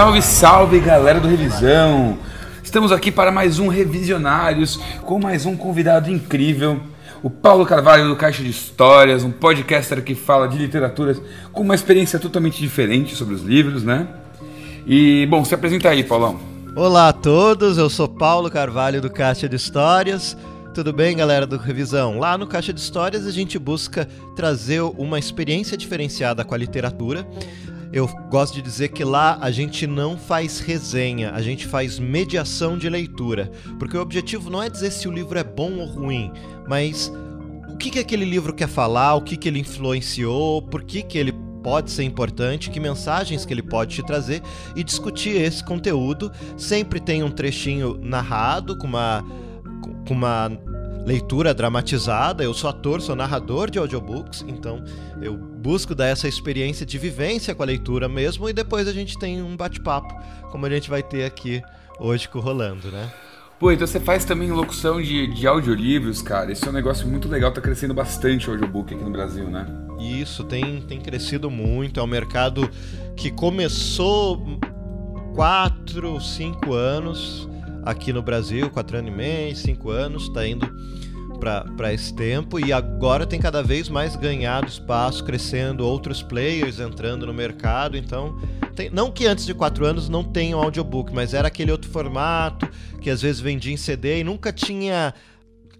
Salve, salve galera do Revisão! Estamos aqui para mais um Revisionários com mais um convidado incrível, o Paulo Carvalho do Caixa de Histórias, um podcaster que fala de literaturas com uma experiência totalmente diferente sobre os livros, né? E, bom, se apresenta aí, Paulão. Olá a todos, eu sou Paulo Carvalho do Caixa de Histórias. Tudo bem, galera do Revisão? Lá no Caixa de Histórias a gente busca trazer uma experiência diferenciada com a literatura. Eu gosto de dizer que lá a gente não faz resenha, a gente faz mediação de leitura. Porque o objetivo não é dizer se o livro é bom ou ruim, mas o que, que aquele livro quer falar, o que, que ele influenciou, por que, que ele pode ser importante, que mensagens que ele pode te trazer e discutir esse conteúdo. Sempre tem um trechinho narrado com uma, com uma leitura dramatizada. Eu sou ator, sou narrador de audiobooks, então eu busco dar essa experiência de vivência com a leitura mesmo e depois a gente tem um bate-papo, como a gente vai ter aqui hoje com o Rolando, né? Pô, então você faz também locução de, de audiolivros, cara. Esse é um negócio muito legal, tá crescendo bastante o audiobook aqui no Brasil, né? Isso, tem, tem crescido muito. É um mercado que começou 4, 5 anos aqui no Brasil, 4 anos e meio, 5 anos, tá indo para esse tempo e agora tem cada vez mais ganhado espaço, crescendo, outros players entrando no mercado. Então, tem, não que antes de quatro anos não tenha um audiobook, mas era aquele outro formato que às vezes vendia em CD e nunca tinha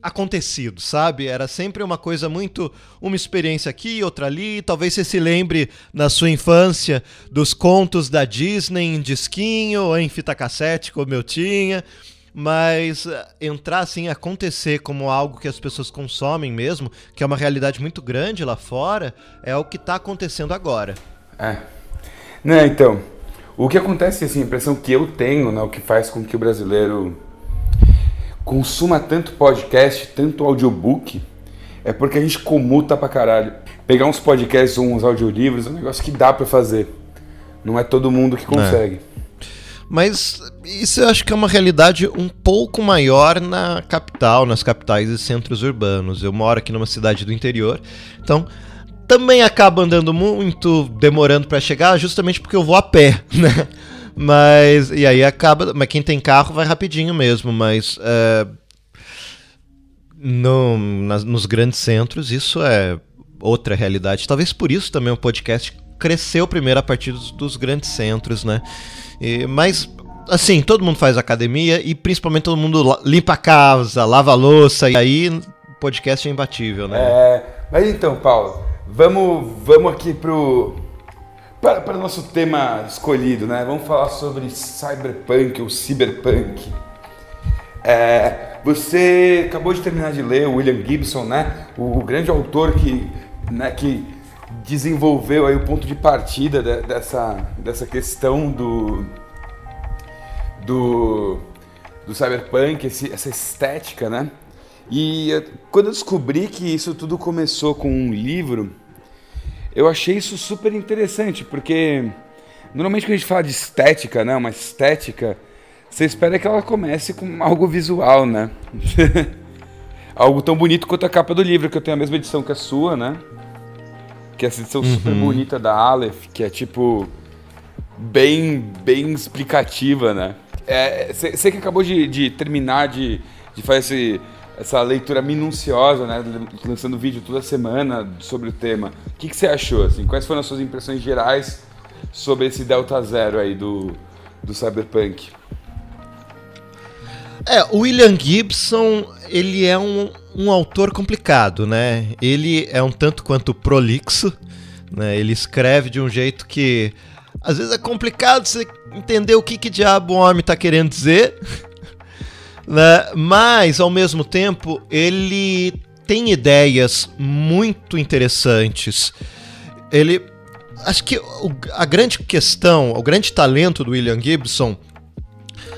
acontecido, sabe? Era sempre uma coisa muito. uma experiência aqui, outra ali. Talvez você se lembre na sua infância dos contos da Disney em disquinho ou em fita cassete, como eu tinha mas eh, entrar assim, acontecer como algo que as pessoas consomem mesmo, que é uma realidade muito grande lá fora, é o que está acontecendo agora. É. Né, então, o que acontece, assim, a impressão que eu tenho, né, o que faz com que o brasileiro consuma tanto podcast, tanto audiobook, é porque a gente comuta pra caralho. Pegar uns podcasts ou uns audiolivros é um negócio que dá para fazer. Não é todo mundo que é. consegue. É. Mas isso eu acho que é uma realidade um pouco maior na capital, nas capitais e centros urbanos. Eu moro aqui numa cidade do interior, então também acaba andando muito, demorando para chegar, justamente porque eu vou a pé, né? Mas e aí acaba, mas quem tem carro vai rapidinho mesmo, mas é, no, nas, nos grandes centros isso é outra realidade. Talvez por isso também o podcast cresceu primeiro a partir dos, dos grandes centros, né? E, mas, assim, todo mundo faz academia e principalmente todo mundo limpa a casa, lava a louça, e aí podcast é imbatível, né? É, mas então, Paulo, vamos, vamos aqui pro. Para, para o nosso tema escolhido, né? Vamos falar sobre cyberpunk ou cyberpunk. É, você acabou de terminar de ler o William Gibson, né? O, o grande autor que, né, que desenvolveu aí o ponto de partida de, dessa, dessa questão do, do, do cyberpunk, esse, essa estética, né? E quando eu descobri que isso tudo começou com um livro, eu achei isso super interessante, porque normalmente quando a gente fala de estética, né, uma estética, você espera que ela comece com algo visual, né? algo tão bonito quanto a capa do livro, que eu tenho a mesma edição que a sua, né? que é essa edição uhum. super bonita da Aleph, que é tipo bem bem explicativa, né? Você é, que acabou de, de terminar de, de fazer esse, essa leitura minuciosa, né? Lançando vídeo toda semana sobre o tema. O que você achou? Assim? Quais foram as suas impressões gerais sobre esse Delta Zero aí do, do Cyberpunk? É, o William Gibson, ele é um, um autor complicado, né? Ele é um tanto quanto prolixo, né? Ele escreve de um jeito que às vezes é complicado você entender o que, que diabo o homem está querendo dizer, né? Mas ao mesmo tempo ele tem ideias muito interessantes. Ele acho que a grande questão, o grande talento do William Gibson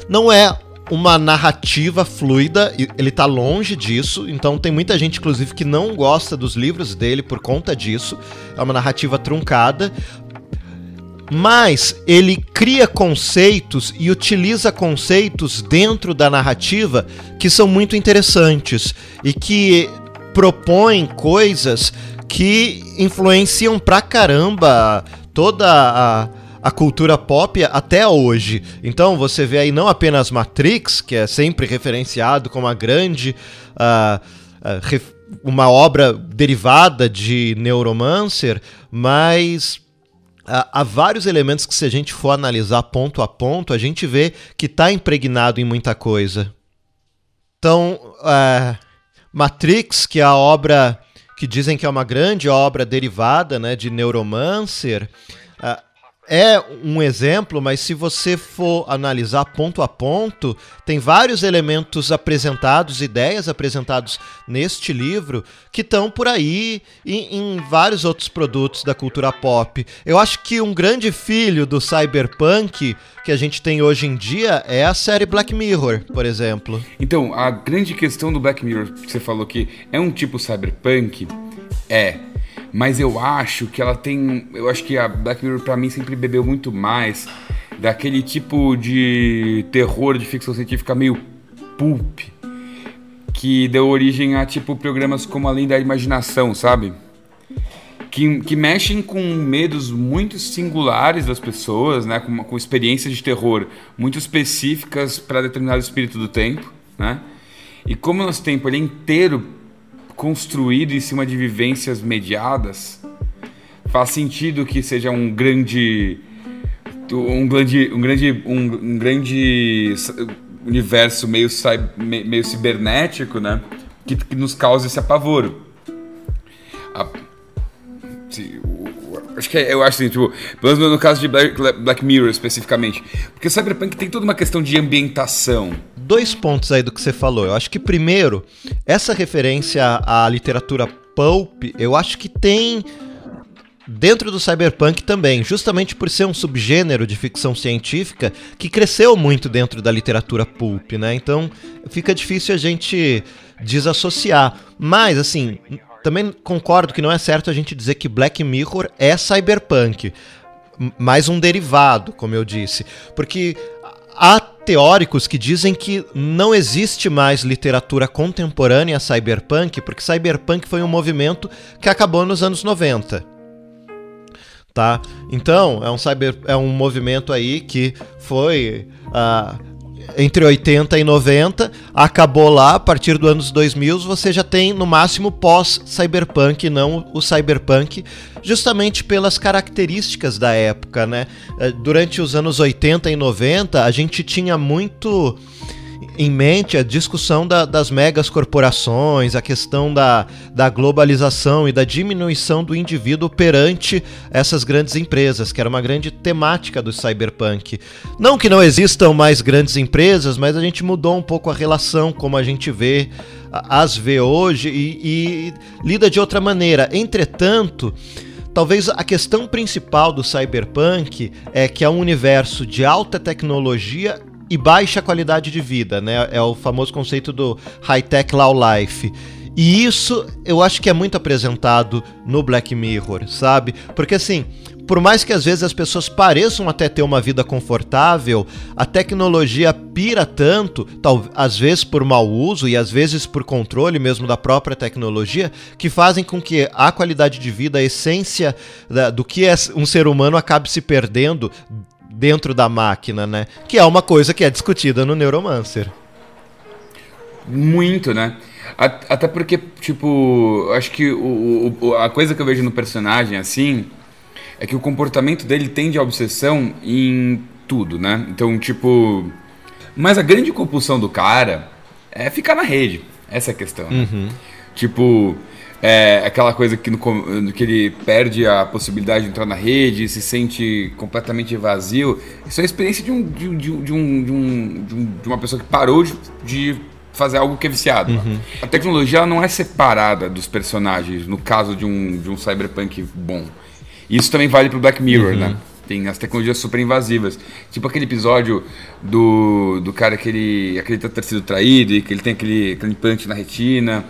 não é uma narrativa fluida, ele tá longe disso, então tem muita gente, inclusive, que não gosta dos livros dele por conta disso. É uma narrativa truncada. Mas ele cria conceitos e utiliza conceitos dentro da narrativa que são muito interessantes e que propõem coisas que influenciam pra caramba toda a a cultura pop até hoje. Então você vê aí não apenas Matrix, que é sempre referenciado como a grande. Uh, uh, uma obra derivada de Neuromancer, mas há vários elementos que, se a gente for analisar ponto a ponto, a gente vê que está impregnado em muita coisa. Então, uh, Matrix, que é a obra que dizem que é uma grande obra derivada né, de Neuromancer, é um exemplo, mas se você for analisar ponto a ponto, tem vários elementos apresentados, ideias apresentados neste livro, que estão por aí em, em, vários outros produtos da cultura pop. Eu acho que um grande filho do cyberpunk que a gente tem hoje em dia é a série Black Mirror, por exemplo. Então, a grande questão do Black Mirror, que você falou que é um tipo cyberpunk, é mas eu acho que ela tem. Eu acho que a Black Mirror para mim sempre bebeu muito mais daquele tipo de terror de ficção científica meio pulp que deu origem a tipo programas como Além da Imaginação, sabe? Que, que mexem com medos muito singulares das pessoas, né? Com, com experiências de terror muito específicas para determinado espírito do tempo, né? E como nosso tempo ele é inteiro construído em cima de vivências mediadas, faz sentido que seja um grande um grande um grande um, grande universo meio meio cibernético, né, que, que nos cause esse apavoro. A, se, acho que é, eu acho assim, tipo, pelo menos no caso de Black, Black Mirror especificamente, porque Cyberpunk tem toda uma questão de ambientação dois pontos aí do que você falou. Eu acho que, primeiro, essa referência à literatura pulp, eu acho que tem dentro do cyberpunk também, justamente por ser um subgênero de ficção científica que cresceu muito dentro da literatura pulp, né? Então fica difícil a gente desassociar. Mas, assim, também concordo que não é certo a gente dizer que Black Mirror é cyberpunk. Mais um derivado, como eu disse. Porque há teóricos que dizem que não existe mais literatura contemporânea cyberpunk, porque cyberpunk foi um movimento que acabou nos anos 90. Tá? Então, é um, cyber, é um movimento aí que foi uh, entre 80 e 90, acabou lá, a partir dos anos 2000 você já tem no máximo pós-cyberpunk, não o cyberpunk, justamente pelas características da época, né? Eh, durante os anos 80 e 90, a gente tinha muito em mente a discussão da, das megas corporações, a questão da, da globalização e da diminuição do indivíduo perante essas grandes empresas, que era uma grande temática do cyberpunk. Não que não existam mais grandes empresas, mas a gente mudou um pouco a relação como a gente vê as vê hoje e, e lida de outra maneira. Entretanto, Talvez a questão principal do cyberpunk é que é um universo de alta tecnologia e baixa qualidade de vida, né? É o famoso conceito do high-tech low life. E isso eu acho que é muito apresentado no Black Mirror, sabe? Porque assim, por mais que às vezes as pessoas pareçam até ter uma vida confortável, a tecnologia pira tanto, tal, às vezes por mau uso e às vezes por controle mesmo da própria tecnologia, que fazem com que a qualidade de vida, a essência da, do que é um ser humano acabe se perdendo dentro da máquina, né? Que é uma coisa que é discutida no Neuromancer. Muito, né? Até porque, tipo, acho que o, o, a coisa que eu vejo no personagem, assim, é que o comportamento dele tende à obsessão em tudo, né? Então, tipo. Mas a grande compulsão do cara é ficar na rede. Essa é a questão. Né? Uhum. Tipo, é aquela coisa que, no, que ele perde a possibilidade de entrar na rede, se sente completamente vazio. Isso é a experiência de, um, de, de, de, um, de, um, de uma pessoa que parou de, de fazer algo que é viciado. Uhum. A tecnologia não é separada dos personagens, no caso de um, de um cyberpunk bom. Isso também vale pro Black Mirror, uhum. né? Tem as tecnologias super invasivas. Tipo aquele episódio do, do cara que ele acredita ter sido traído e que ele tem aquele, aquele implante na retina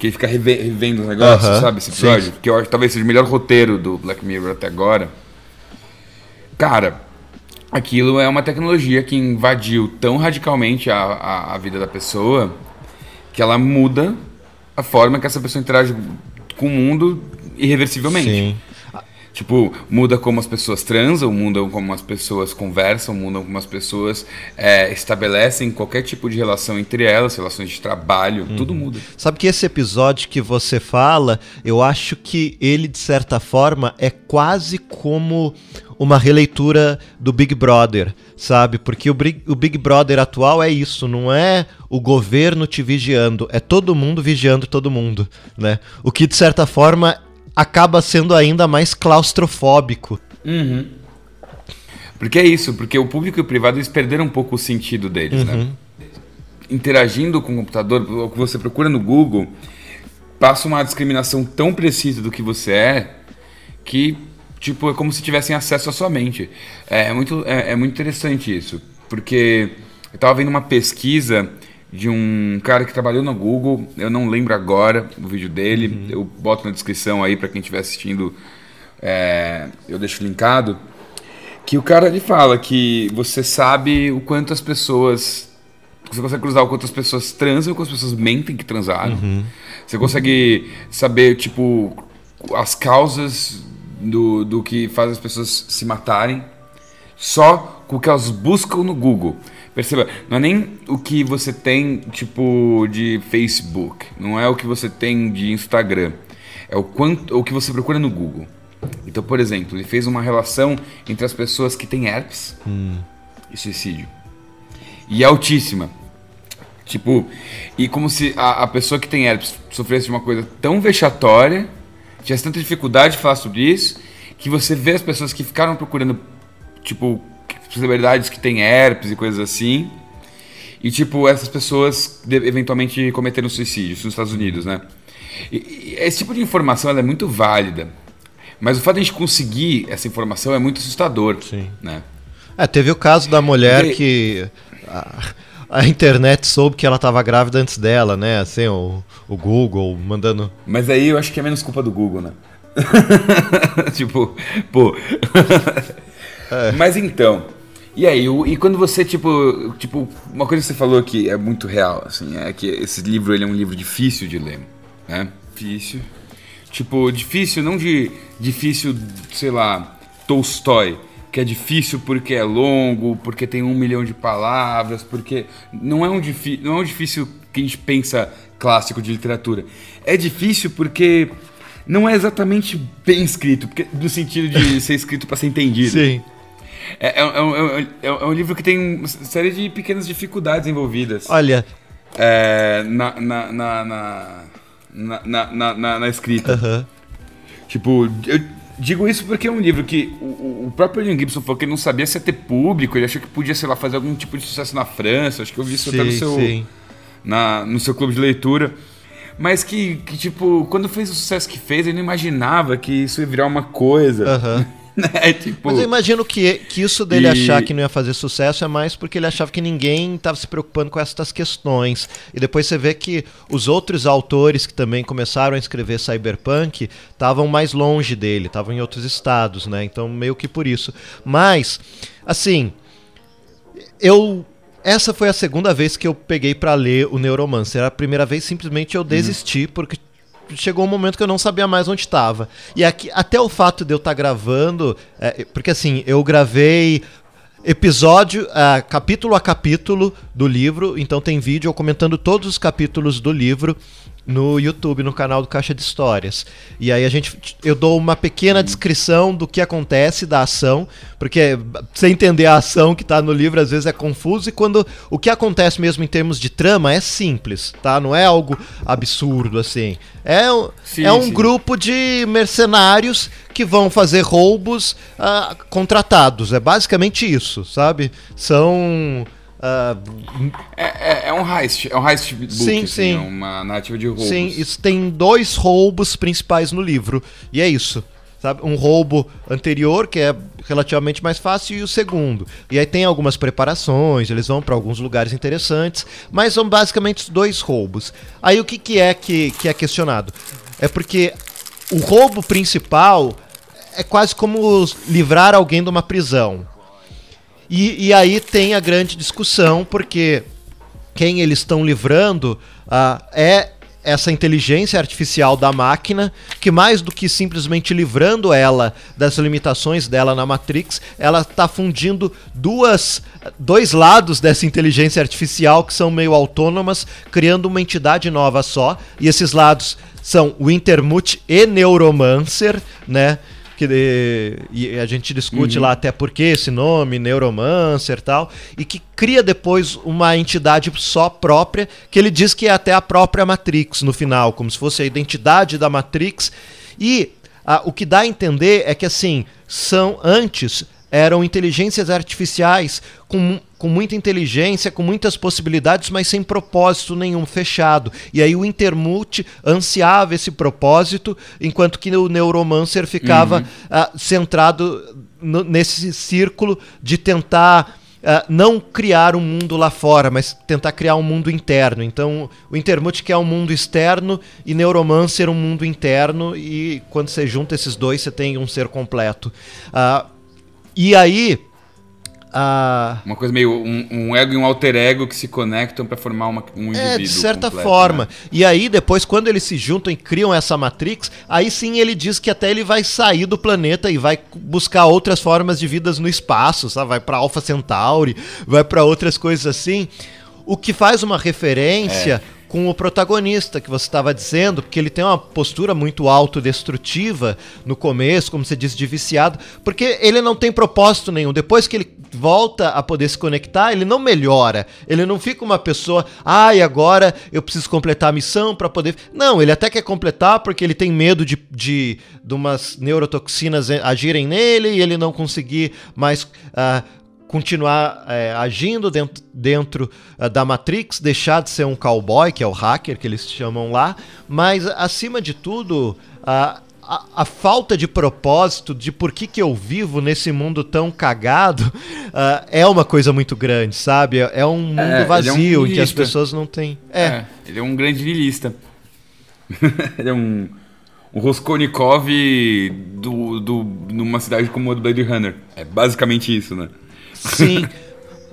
que ele fica revendo os negócios, uh -huh, sabe? Esse episódio. Sim. Que eu acho que talvez seja o melhor roteiro do Black Mirror até agora. Cara, aquilo é uma tecnologia que invadiu tão radicalmente a, a, a, vida da pessoa que ela muda a forma que essa pessoa interage com o mundo irreversivelmente. Sim. Tipo, muda como as pessoas transam, muda como as pessoas conversam, muda como as pessoas é, estabelecem qualquer tipo de relação entre elas, relações de trabalho, uhum. tudo muda. Sabe que esse episódio que você fala, eu acho que ele, de certa forma, é quase como uma releitura do Big Brother, sabe? Porque o Big, o Big Brother atual é isso, não é o governo te vigiando, é todo mundo vigiando todo mundo, né? O que, de certa forma, acaba sendo ainda mais claustrofóbico. Uhum. Porque é isso, porque o público e o privado eles perderam um pouco o sentido deles, né? uhum. né? Interagindo com o computador, o que você procura no Google, passa uma discriminação tão precisa do que você é que, tipo, é como se tivessem acesso à sua mente. É, é muito, é, é muito interessante isso, porque eu estava vendo uma pesquisa de um cara que trabalhou no Google, eu não lembro agora o vídeo dele, uhum. eu boto na descrição aí para quem estiver assistindo, é, eu deixo linkado, que o cara ele fala que você sabe o quanto as pessoas, você consegue cruzar o quanto as pessoas transam, o quanto as pessoas mentem que transaram, uhum. você consegue saber, tipo, as causas do, do que faz as pessoas se matarem, só com o que elas buscam no Google. Perceba, não é nem o que você tem, tipo, de Facebook, não é o que você tem de Instagram, é o quanto o que você procura no Google. Então, por exemplo, ele fez uma relação entre as pessoas que têm herpes hum. e suicídio. E é altíssima. Tipo, e como se a, a pessoa que tem herpes sofresse de uma coisa tão vexatória, tivesse tanta dificuldade de falar sobre isso, que você vê as pessoas que ficaram procurando, tipo, celebridades que têm herpes e coisas assim. E, tipo, essas pessoas eventualmente cometeram suicídio nos Estados Unidos, né? E, e esse tipo de informação é muito válida. Mas o fato de a gente conseguir essa informação é muito assustador. Sim. Né? É, teve o caso da mulher e... que. A, a, internet soube que ela estava grávida antes dela, né? Assim, o, o Google mandando. Mas aí eu acho que é menos culpa do Google, né? tipo, pô. É. Mas então. E aí, e quando você, tipo, tipo, uma coisa que você falou que é muito real, assim, é que esse livro ele é um livro difícil de ler, né? Difícil. Tipo, difícil, não de difícil, sei lá, Tolstói, que é difícil porque é longo, porque tem um milhão de palavras, porque não é um, não é um difícil que a gente pensa clássico de literatura. É difícil porque não é exatamente bem escrito, porque, no sentido de ser escrito para ser entendido. Sim. É, é, é, é, um livro que tem uma série de pequenas dificuldades envolvidas. Olha. na, na, na, na, na, na, na escrita. Uhum. Tipo, eu digo isso porque é um livro que o, o próprio William Gibson falou que ele não sabia se ia ter público, ele achou que podia, sei lá, fazer algum tipo de sucesso na França. Acho que eu vi isso sim, até no seu, na, no seu clube de leitura. Mas que, que, tipo, quando fez o sucesso que fez, ele não imaginava que isso ia virar uma coisa. Uhum. né? tipo... Mas eu imagino que, que isso dele e... achar que não ia fazer sucesso é mais porque ele achava que ninguém estava se preocupando com essas questões. E depois você vê que os outros autores que também começaram a escrever cyberpunk estavam mais longe dele, estavam em outros estados, né? Então meio que por isso. Mas, assim, eu essa foi a segunda vez que eu peguei para ler o Neuromancer. A primeira vez simplesmente eu desisti uhum. porque chegou um momento que eu não sabia mais onde estava. E aqui, até o fato de eu estar tá gravando, é, porque assim, eu gravei episódio, uh, capítulo a capítulo do livro, então tem vídeo comentando todos os capítulos do livro no YouTube, no canal do Caixa de Histórias. E aí a gente eu dou uma pequena descrição do que acontece da ação, porque você entender a ação que está no livro às vezes é confuso e quando o que acontece mesmo em termos de trama é simples, tá? Não é algo absurdo assim. É, sim, é um sim. grupo de mercenários que vão fazer roubos uh, contratados. É basicamente isso, sabe? São Uh, é, é, é, um heist, é um heist book, sim, assim, sim. É uma narrativa de roubos. Sim, isso tem dois roubos principais no livro, e é isso. Sabe? Um roubo anterior, que é relativamente mais fácil, e o segundo. E aí tem algumas preparações, eles vão para alguns lugares interessantes, mas são basicamente dois roubos. Aí o que, que é que, que é questionado? É porque o roubo principal é quase como livrar alguém de uma prisão. E, e aí tem a grande discussão, porque quem eles estão livrando uh, é essa inteligência artificial da máquina, que mais do que simplesmente livrando ela das limitações dela na Matrix, ela está fundindo duas, dois lados dessa inteligência artificial que são meio autônomas, criando uma entidade nova só. E esses lados são o Intermute e Neuromancer, né? Que e a gente discute uhum. lá até por que esse nome, Neuromancer e tal, e que cria depois uma entidade só própria, que ele diz que é até a própria Matrix no final, como se fosse a identidade da Matrix. E o que dá a entender é que assim, são antes eram inteligências artificiais com, com muita inteligência, com muitas possibilidades, mas sem propósito nenhum, fechado. E aí o Intermult ansiava esse propósito, enquanto que o Neuromancer ficava uhum. uh, centrado no, nesse círculo de tentar Uh, não criar um mundo lá fora, mas tentar criar um mundo interno. Então, o Intermute quer um mundo externo e Neuromancer um mundo interno, e quando você junta esses dois, você tem um ser completo. Uh, e aí. Uma coisa meio. Um, um, ego e um alter ego que se conectam para formar uma, um indivíduo. É, de certa completo, forma. Né? E aí, depois, quando eles se juntam e criam essa Matrix, aí sim ele diz que até ele vai sair do planeta e vai buscar outras formas de vidas no espaço, sabe? Vai para Alpha Centauri, vai para outras coisas assim. O que faz uma referência. É com o protagonista que você estava dizendo, porque ele tem uma postura muito autodestrutiva no começo, como você disse, de viciado, porque ele não tem propósito nenhum. Depois que ele volta a poder se conectar, ele não melhora. Ele não fica uma pessoa, ai, ah, agora eu preciso completar a missão para poder. Não, ele até quer completar porque ele tem medo de, de, de umas neurotoxinas agirem nele e ele não conseguir mais. Uh, continuar é, agindo dentro, dentro uh, da Matrix, deixar de ser um cowboy, que é o hacker que eles chamam lá, mas acima de tudo, uh, a, a, falta de propósito de por que, que eu vivo nesse mundo tão cagado uh, é uma coisa muito grande, sabe? É, é um mundo é, vazio é um em que as pessoas não têm. É. é ele é um grande vilista. ele é um, um Roskolnikov do, do, numa cidade como a do Blade Runner. É basicamente isso, né? Sim.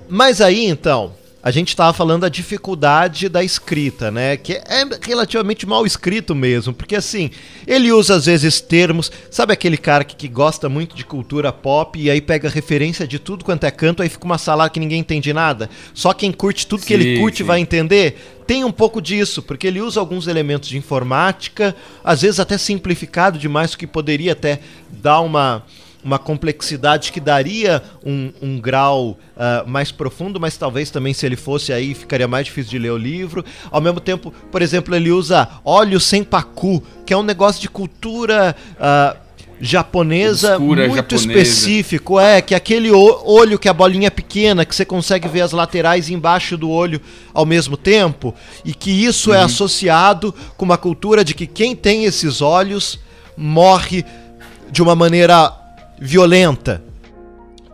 Mas aí, então, a gente estava falando da dificuldade da escrita, né? Que é relativamente mal escrito mesmo, porque assim, ele usa às vezes termos, sabe aquele cara que, que gosta muito de cultura pop e aí pega referência de tudo quanto é canto, aí fica uma sala que ninguém entende nada. Só quem curte tudo sim, que ele curte sim. vai entender. Tem um pouco disso, porque ele usa alguns elementos de informática, às vezes até simplificado demais, o que poderia até dar uma uma complexidade que daria um, um grau uh, mais profundo, mas talvez também se ele fosse aí ficaria mais difícil de ler o livro. Ao mesmo tempo, por exemplo, ele usa óleo sem pacu, que é um negócio de cultura. Uh, japonesa Obscura, muito japonesa. específico, é que aquele olho que a bolinha é pequena, que você consegue ver as laterais embaixo do olho ao mesmo tempo, e que isso é uhum. é associado com uma cultura de que quem tem esses olhos morre de uma maneira violenta.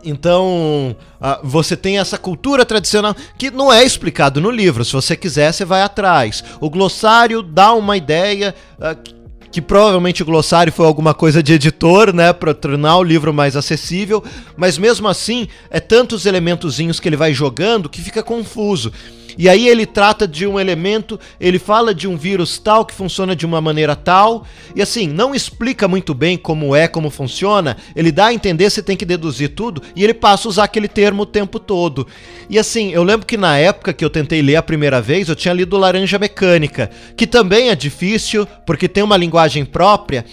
Então, uh, você tem essa cultura tradicional que não é explicado no livro. Se você quiser, você vai atrás. O glossário dá uma ideia uh, que provavelmente o glossário foi alguma coisa de editor, né, para tornar o livro mais acessível, mas mesmo assim, é tantos elementozinhos que ele vai jogando que fica confuso. E aí ele trata de um elemento, ele fala de um vírus tal que funciona de uma maneira tal, e assim, não explica muito bem como é, como funciona, ele dá a entender, você tem que deduzir tudo, e ele passa a usar aquele termo o tempo todo. E assim, eu lembro que na época que eu tentei ler a primeira vez, eu tinha lido Laranja Mecânica, que também é difícil, porque tem uma linguagem própria,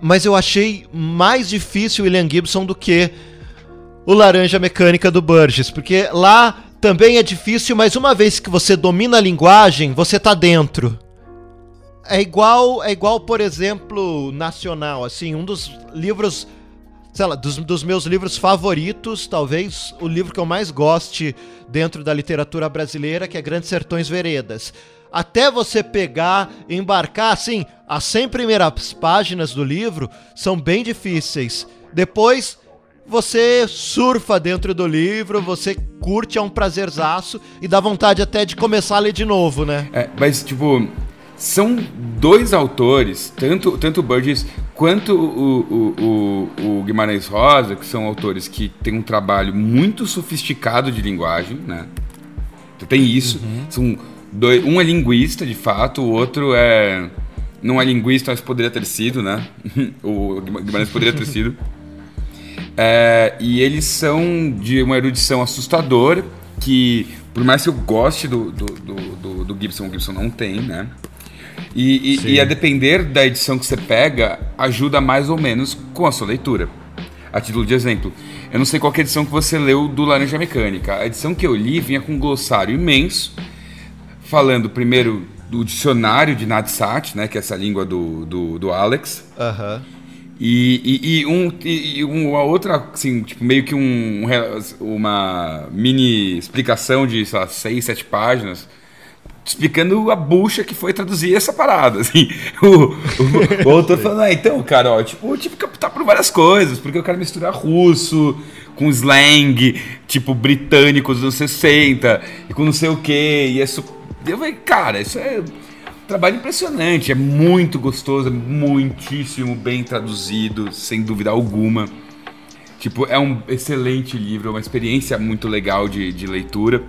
mas eu achei mais difícil William Gibson do que o Laranja Mecânica do Burgess, porque lá também é difícil, mas uma vez que você domina a linguagem, você tá dentro. É igual, é igual, por exemplo, Nacional, assim, um dos livros, sei lá, dos, dos meus livros favoritos, talvez o livro que eu mais goste dentro da literatura brasileira, que é Grandes Sertões Veredas até você pegar, embarcar, assim, as 100 primeiras páginas do livro são bem difíceis. Depois você surfa dentro do livro, você curte, é um prazerzaço e dá vontade até de começar a ler de novo, né? É, mas, tipo, são dois autores, tanto, tanto o Burgess quanto o, o, o, o, Guimarães Rosa, que são autores que têm um trabalho muito sofisticado de linguagem, né? Tem isso, uhum. são Dois, um é linguista, de fato, o outro é. Não é linguista, mas poderia ter sido, né? o Guimarães poderia ter sido. É, e eles são de uma erudição assustadora, que por mais que eu goste do, do, do, do, Gibson, o Gibson não tem, né? E, e, e, a depender da edição que você pega, ajuda mais ou menos com a sua leitura. A título de exemplo, eu não sei qual é a edição que você leu do Laranja Mecânica. A edição que eu li vinha com um glossário imenso, falando primeiro do dicionário de Nadsat, né, que é essa língua do, do, do Alex. Aham. Uhum. E, e, e, um, e uma outra, assim, tipo, meio que um, uma mini explicação de, sei lá, seis, sete páginas, explicando a bucha que foi traduzir essa parada, assim. O, o, o autor falando, ah, então, cara, ó, tipo, eu tive que captar por várias coisas, porque eu quero misturar russo com slang, tipo, britânico dos anos 60, e com não sei o quê, e isso... Eu falei, cara, isso é trabalho impressionante, é muito gostoso, é muitíssimo bem traduzido, sem dúvida alguma. Tipo, é um excelente livro, é uma experiência muito legal de, de leitura.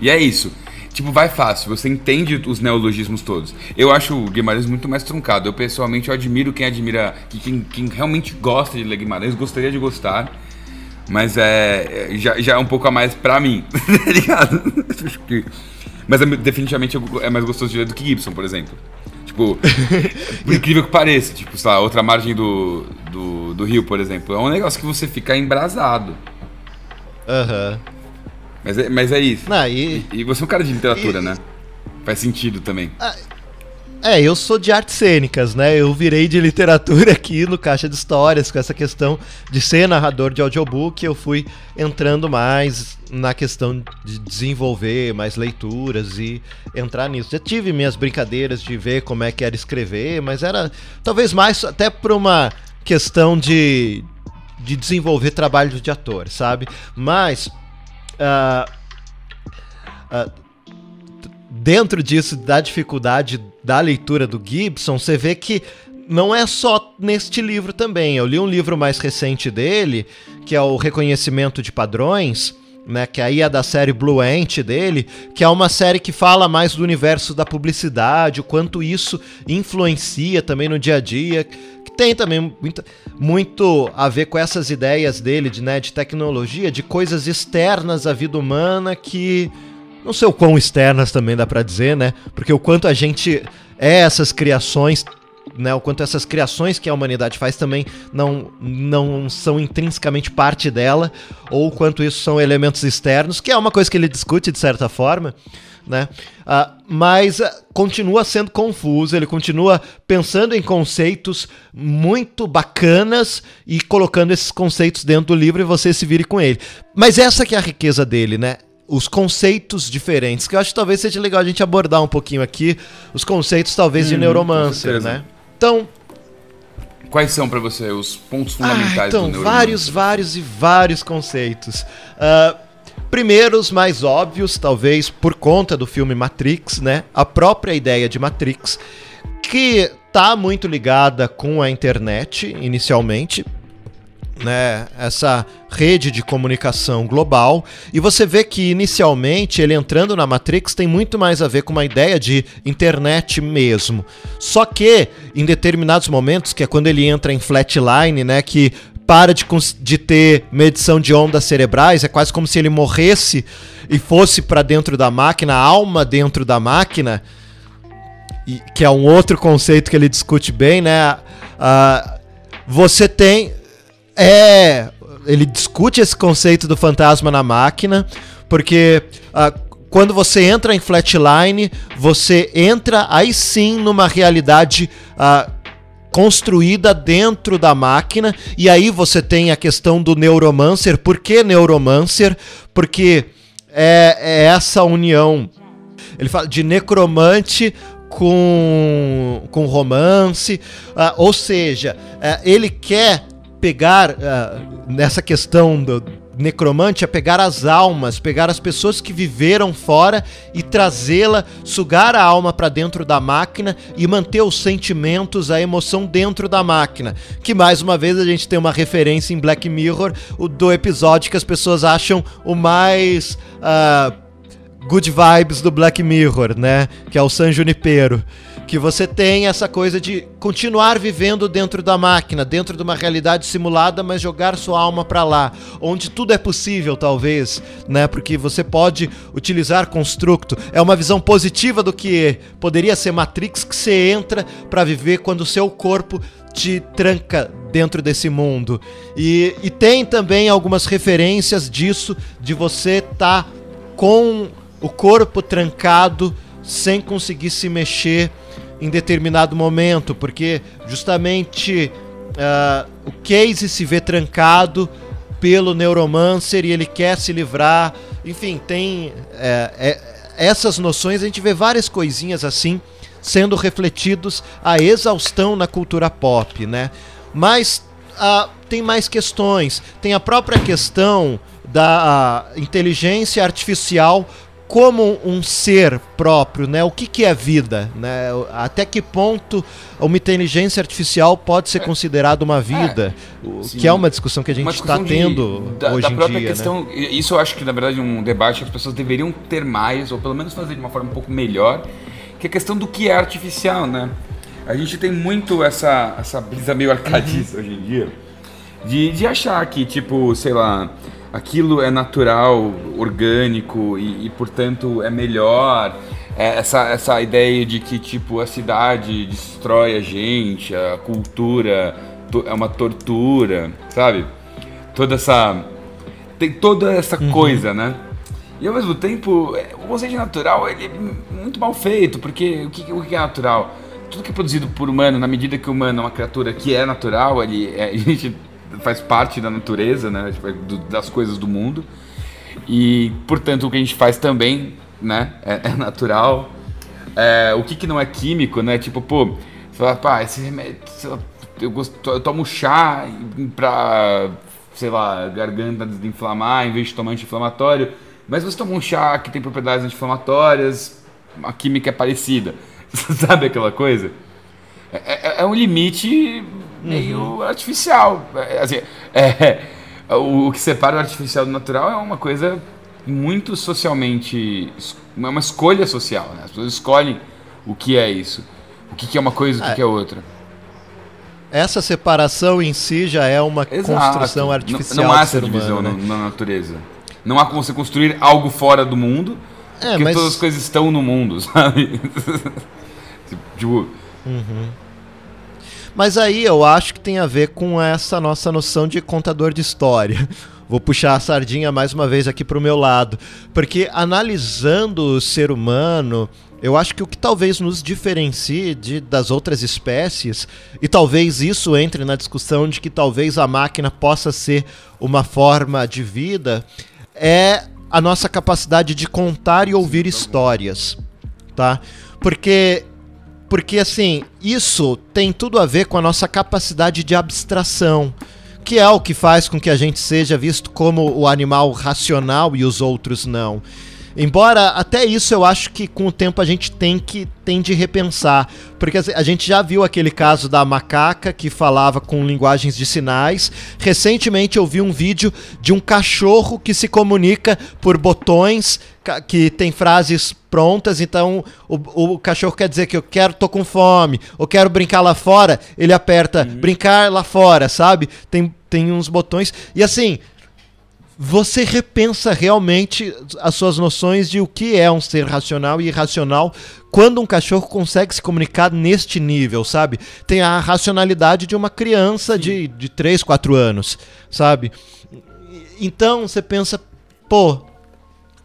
E é isso. Tipo, vai fácil, você entende os neologismos todos. Eu acho o Guimarães muito mais truncado. Eu, pessoalmente, eu admiro quem admira, quem, quem realmente gosta de ler Guimarães, gostaria de gostar. Mas é. Já, já é um pouco a mais pra mim, tá ligado? Mas é, definitivamente é mais gostoso de ler do que Gibson, por exemplo. Tipo, por incrível que pareça, tipo, sei lá, outra margem do, do, do rio, por exemplo. É um negócio que você fica embrasado. Aham. Uhum. Mas é, mas é isso. Não, e... e você é um cara de literatura, e... né? Faz sentido também. Ah, é, eu sou de artes cênicas, né? Eu virei de literatura aqui no Caixa de Histórias, com essa questão de ser narrador de audiobook. Eu fui entrando mais na questão de desenvolver mais leituras e entrar nisso. Já tive minhas brincadeiras de ver como é que era escrever, mas era talvez mais até por uma questão de, de desenvolver trabalho de ator, sabe? Mas Uh, uh, dentro disso, da dificuldade da leitura do Gibson, você vê que não é só neste livro também. Eu li um livro mais recente dele, que é o Reconhecimento de Padrões, né, que aí é da série Blue Ant dele, que é uma série que fala mais do universo da publicidade, o quanto isso influencia também no dia a dia tem também muito, muito a ver com essas ideias dele de, né, de tecnologia, de coisas externas à vida humana que não sei o quão externas também dá para dizer, né? Porque o quanto a gente é essas criações, né? O quanto essas criações que a humanidade faz também não, não são intrinsecamente parte dela, ou quanto isso são elementos externos, que é uma coisa que ele discute de certa forma né? Uh, mas uh, continua sendo confuso, ele continua pensando em conceitos muito bacanas e colocando esses conceitos dentro do livro e você se vire com ele. Mas essa que é a riqueza dele, né? Os conceitos diferentes, que eu acho que talvez seja legal a gente abordar um pouquinho aqui, os conceitos talvez hum, de neuromancer, né? Então, Quais são para você os pontos fundamentais ah, então, do Então, vários, vários e vários conceitos. Uh, Primeiros mais óbvios, talvez por conta do filme Matrix, né? A própria ideia de Matrix, que tá muito ligada com a internet inicialmente, né, essa rede de comunicação global, e você vê que inicialmente ele entrando na Matrix tem muito mais a ver com uma ideia de internet mesmo. Só que em determinados momentos, que é quando ele entra em flatline, né, que para de, de ter medição de ondas cerebrais, é quase como se ele morresse e fosse para dentro da máquina, alma dentro da máquina, e, que é um outro conceito que ele discute bem, né? Uh, você tem. É. Ele discute esse conceito do fantasma na máquina, porque uh, quando você entra em flatline, você entra aí sim numa realidade. Uh, construída dentro da máquina. E aí você tem a questão do neuromancer. Por que neuromancer? Porque é, é essa união. Ele fala de necromante com, com romance. Uh, ou seja, uh, ele quer pegar uh, nessa questão do necromante é pegar as almas, pegar as pessoas que viveram fora e trazê-la, sugar a alma para dentro da máquina e manter os sentimentos, a emoção dentro da máquina. Que mais uma vez a gente tem uma referência em Black Mirror, o do episódio que as pessoas acham o mais uh, good vibes do Black Mirror, né? Que é o San Junipero. Que você tem essa coisa de continuar vivendo dentro da máquina, dentro de uma realidade simulada, mas jogar sua alma para lá, onde tudo é possível, talvez, né? Porque você pode utilizar constructo. É uma visão positiva do que poderia ser Matrix que você entra para viver quando o seu corpo te tranca dentro desse mundo. E, e tem também algumas referências disso, de você estar tá com o corpo trancado sem conseguir se mexer em determinado momento, porque justamente uh, o Casey se vê trancado pelo Neuromancer e ele quer se livrar. Enfim, tem é, é, essas noções, a gente vê várias coisinhas assim sendo refletidos a exaustão na cultura pop, né? Mas uh, tem mais questões. Tem a própria questão da inteligência artificial como um ser próprio, né? O que, que é vida, né? Até que ponto uma inteligência artificial pode ser é. considerada uma vida? É, que é uma discussão que a gente está tendo da, hoje da em própria dia, questão, né? Isso eu acho que na verdade é um debate que as pessoas deveriam ter mais, ou pelo menos fazer de uma forma um pouco melhor, que é a questão do que é artificial, né? A gente tem muito essa, essa brisa meio arcadista uhum. hoje em dia, de, de achar que, tipo, sei lá, aquilo é natural, orgânico e, e portanto é melhor. É essa, essa ideia de que tipo a cidade destrói a gente, a cultura é uma tortura, sabe? Toda essa tem toda essa uhum. coisa, né? E ao mesmo tempo, o conceito natural ele é muito mal feito, porque o que, o que é natural? Tudo que é produzido por humano, na medida que o humano é uma criatura que é natural, ele, é, a gente faz parte da natureza, né? Tipo, do, das coisas do mundo. E, portanto, o que a gente faz também, né? É, é natural. É, o que, que não é químico, né? Tipo, pô, fala, pá, esse remédio. Eu, gosto, eu tomo chá pra, sei lá, garganta desinflamar em vez de tomar anti-inflamatório. Mas você toma um chá que tem propriedades anti-inflamatórias, a química é parecida. Sabe aquela coisa? É, é, é um limite meio uhum. artificial. É, assim, é, o, o, que separa o artificial do natural é uma coisa muito socialmente. É uma escolha social. Né? As pessoas escolhem o que é isso. O que, que é uma coisa e o que, é. que é outra. Essa separação em si já é uma Exato. construção artificial. Não, não há essa divisão humano, né? na, na natureza. Não há como você construir algo fora do mundo, é, porque mas... todas as coisas estão no mundo, sabe? tipo. Uhum. Mas aí eu acho que tem a ver com essa nossa noção de contador de história. Vou puxar a sardinha mais uma vez aqui para o meu lado, porque analisando o ser humano, eu acho que o que talvez nos diferencie de, das outras espécies, e talvez isso entre na discussão de que talvez a máquina possa ser uma forma de vida, é a nossa capacidade de contar e ouvir histórias, tá? Porque porque assim, isso tem tudo a ver com a nossa capacidade de abstração, que é o que faz com que a gente seja visto como o animal racional e os outros não. Embora até isso eu acho que com o tempo a gente tem que tem de repensar, porque a gente já viu aquele caso da macaca que falava com linguagens de sinais. Recentemente eu vi um vídeo de um cachorro que se comunica por botões que tem frases prontas, então o, o cachorro quer dizer que eu quero, tô com fome, ou quero brincar lá fora, ele aperta uhum. brincar lá fora, sabe? Tem, tem uns botões. E assim, você repensa realmente as suas noções de o que é um ser racional e irracional quando um cachorro consegue se comunicar neste nível, sabe? Tem a racionalidade de uma criança de, de 3, 4 anos, sabe? Então você pensa, pô,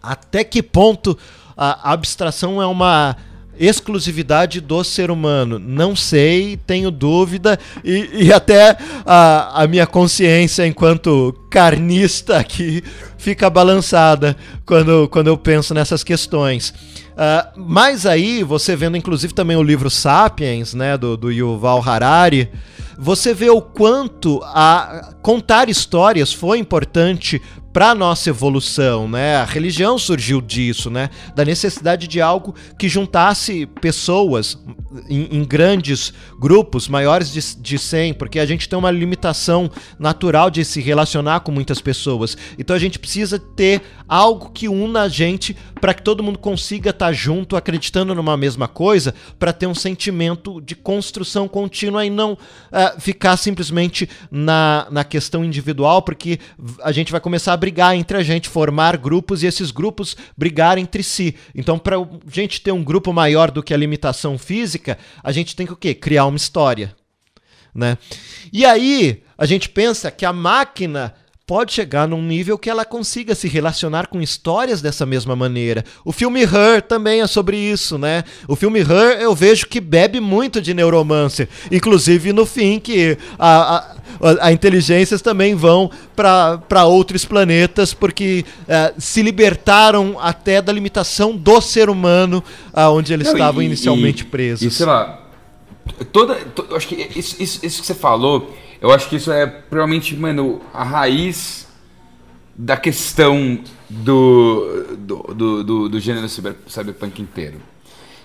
até que ponto a abstração é uma exclusividade do ser humano? Não sei, tenho dúvida e, e até a, a, minha consciência enquanto carnista aqui fica balançada quando, quando eu penso nessas questões. Uh, mas aí, você vendo inclusive também o livro Sapiens, né, do, do Yuval Harari, você vê o quanto a contar histórias foi importante para nossa evolução, né? A religião surgiu disso, né? Da necessidade de algo que juntasse pessoas em, em grandes grupos, maiores de, de 100, porque a gente tem uma limitação natural de se relacionar com muitas pessoas. Então a gente precisa ter algo que una a gente para que todo mundo consiga estar tá junto, acreditando numa mesma coisa, para ter um sentimento de construção contínua e não uh, ficar simplesmente na, na questão individual, porque a gente vai começar a brigar entre a gente, formar grupos e esses grupos brigar entre si. Então, para a gente ter um grupo maior do que a limitação física, a gente tem que o quê? Criar uma história. Né? E aí, a gente pensa que a máquina pode chegar num nível que ela consiga se relacionar com histórias dessa mesma maneira. O filme Her também é sobre isso, né? O filme Her eu vejo que bebe muito de Neuromancer, inclusive no fim que a, a, a inteligências também vão para outros planetas porque uh, se libertaram até da limitação do ser humano uh, onde eles Não, estavam e, inicialmente e, presos. E sei lá, toda, to, acho que isso, isso, isso que você falou eu acho que isso é provavelmente, mano, a raiz da questão do, do, do, do, do gênero cyber, cyberpunk inteiro.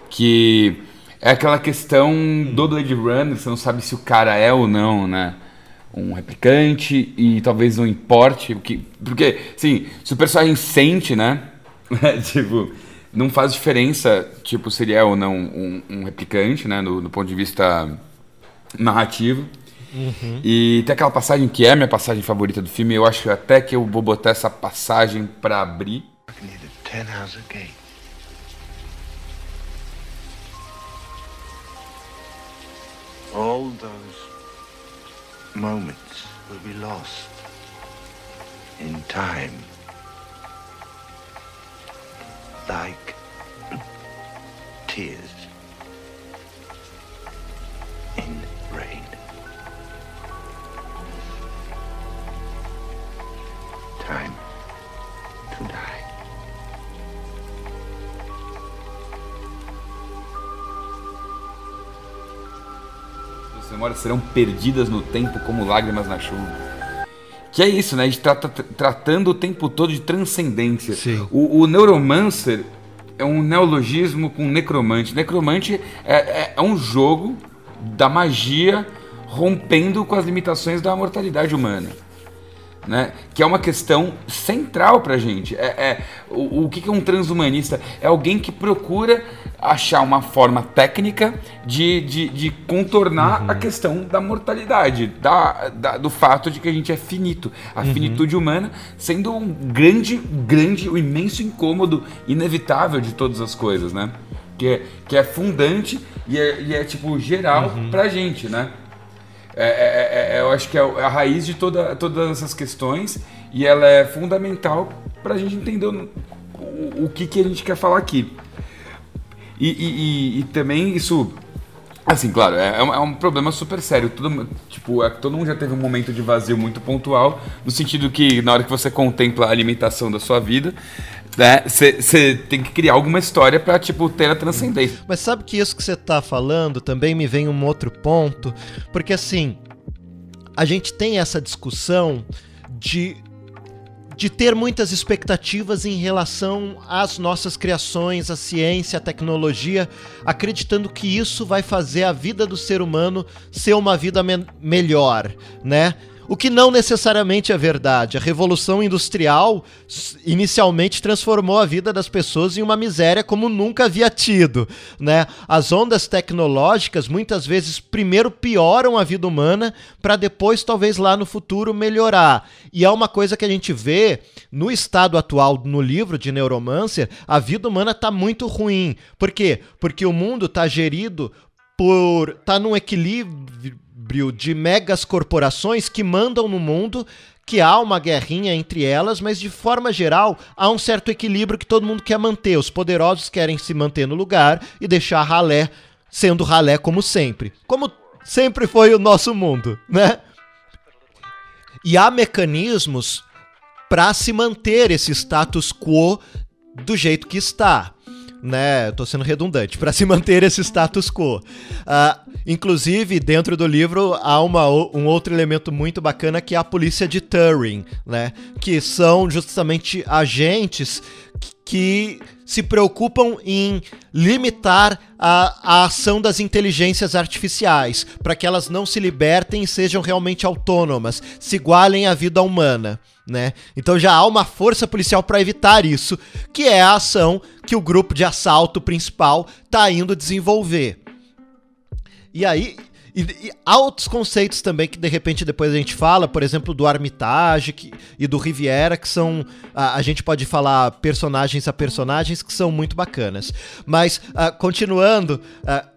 Que é aquela questão do Blade Runner, você não sabe se o cara é ou não, né? Um replicante e talvez não importe. Que, porque, assim, se o personagem sente, né? tipo, não faz diferença, tipo, se ele é ou não um, um replicante, né? No, no ponto de vista narrativo. Uhum. E tem aquela passagem que é a minha passagem favorita do filme. Eu acho até que eu vou botar essa passagem para abrir. All those moments will be lost in time. Like tears in rain. time to die. As memórias serão perdidas no tempo como lágrimas na chuva. Que é isso, né? A gente tá, tá tratando o tempo todo de transcendência. Sim. O, o Neuromancer é um neologismo com necromante. Necromante é, é, é um jogo da magia rompendo com as limitações da mortalidade humana né? Que é uma questão central para a gente. É, é o, o que é um transhumanista? É alguém que procura achar uma forma técnica de, de, de contornar uhum. a questão da mortalidade, da, da, do fato de que a gente é finito. A uhum. finitude humana sendo um grande, grande, o um imenso incômodo inevitável de todas as coisas, né? Que é, que é fundante e é, e é tipo geral uhum. pra gente, né? É, é, é, é, eu acho que é a raiz de toda, todas essas questões e ela é fundamental para a gente entender o, o, que, que a gente quer falar aqui. E, e, e, e também isso, assim, claro, é, é, um é problema super sério. Todo, tipo, todo mundo já teve um momento de vazio muito pontual, no sentido que na hora que você contempla a alimentação da sua vida, você né? tem que criar alguma história para tipo ter a transcendência. Mas sabe que isso que você tá falando também me vem um outro ponto, porque assim, a gente tem essa discussão de de ter muitas expectativas em relação às nossas criações, à ciência, à tecnologia, acreditando que isso vai fazer a vida do ser humano ser uma vida me melhor, né? O que não necessariamente é verdade. A revolução industrial inicialmente transformou a vida das pessoas em uma miséria como nunca havia tido, né? As ondas tecnológicas muitas vezes primeiro pioram a vida humana para depois talvez lá no futuro melhorar. E é uma coisa que a gente vê no estado atual no livro de Neuromancer, a vida humana está muito ruim. Por quê? Porque o mundo está gerido por tá num equilíbrio de megas corporações que mandam no mundo, que há uma guerrinha entre elas, mas de forma geral há um certo equilíbrio que todo mundo quer manter. Os poderosos querem se manter no lugar e deixar ralé sendo ralé como sempre. Como sempre foi o nosso mundo, né? E há mecanismos para se manter esse status quo do jeito que está. Né? Tô sendo redundante, para se manter esse status quo. Uh, inclusive, dentro do livro há uma, um outro elemento muito bacana que é a polícia de Turing, né? Que são justamente agentes que se preocupam em limitar a, a ação das inteligências artificiais, para que elas não se libertem e sejam realmente autônomas, se igualem à vida humana. Né? Então já há uma força policial para evitar isso, que é a ação que o grupo de assalto principal está indo desenvolver. E aí, e, e, há outros conceitos também que de repente depois a gente fala, por exemplo, do Armitage que, e do Riviera, que são. A, a, gente pode falar personagens a personagens que são muito bacanas. Mas, uh, continuando, uh,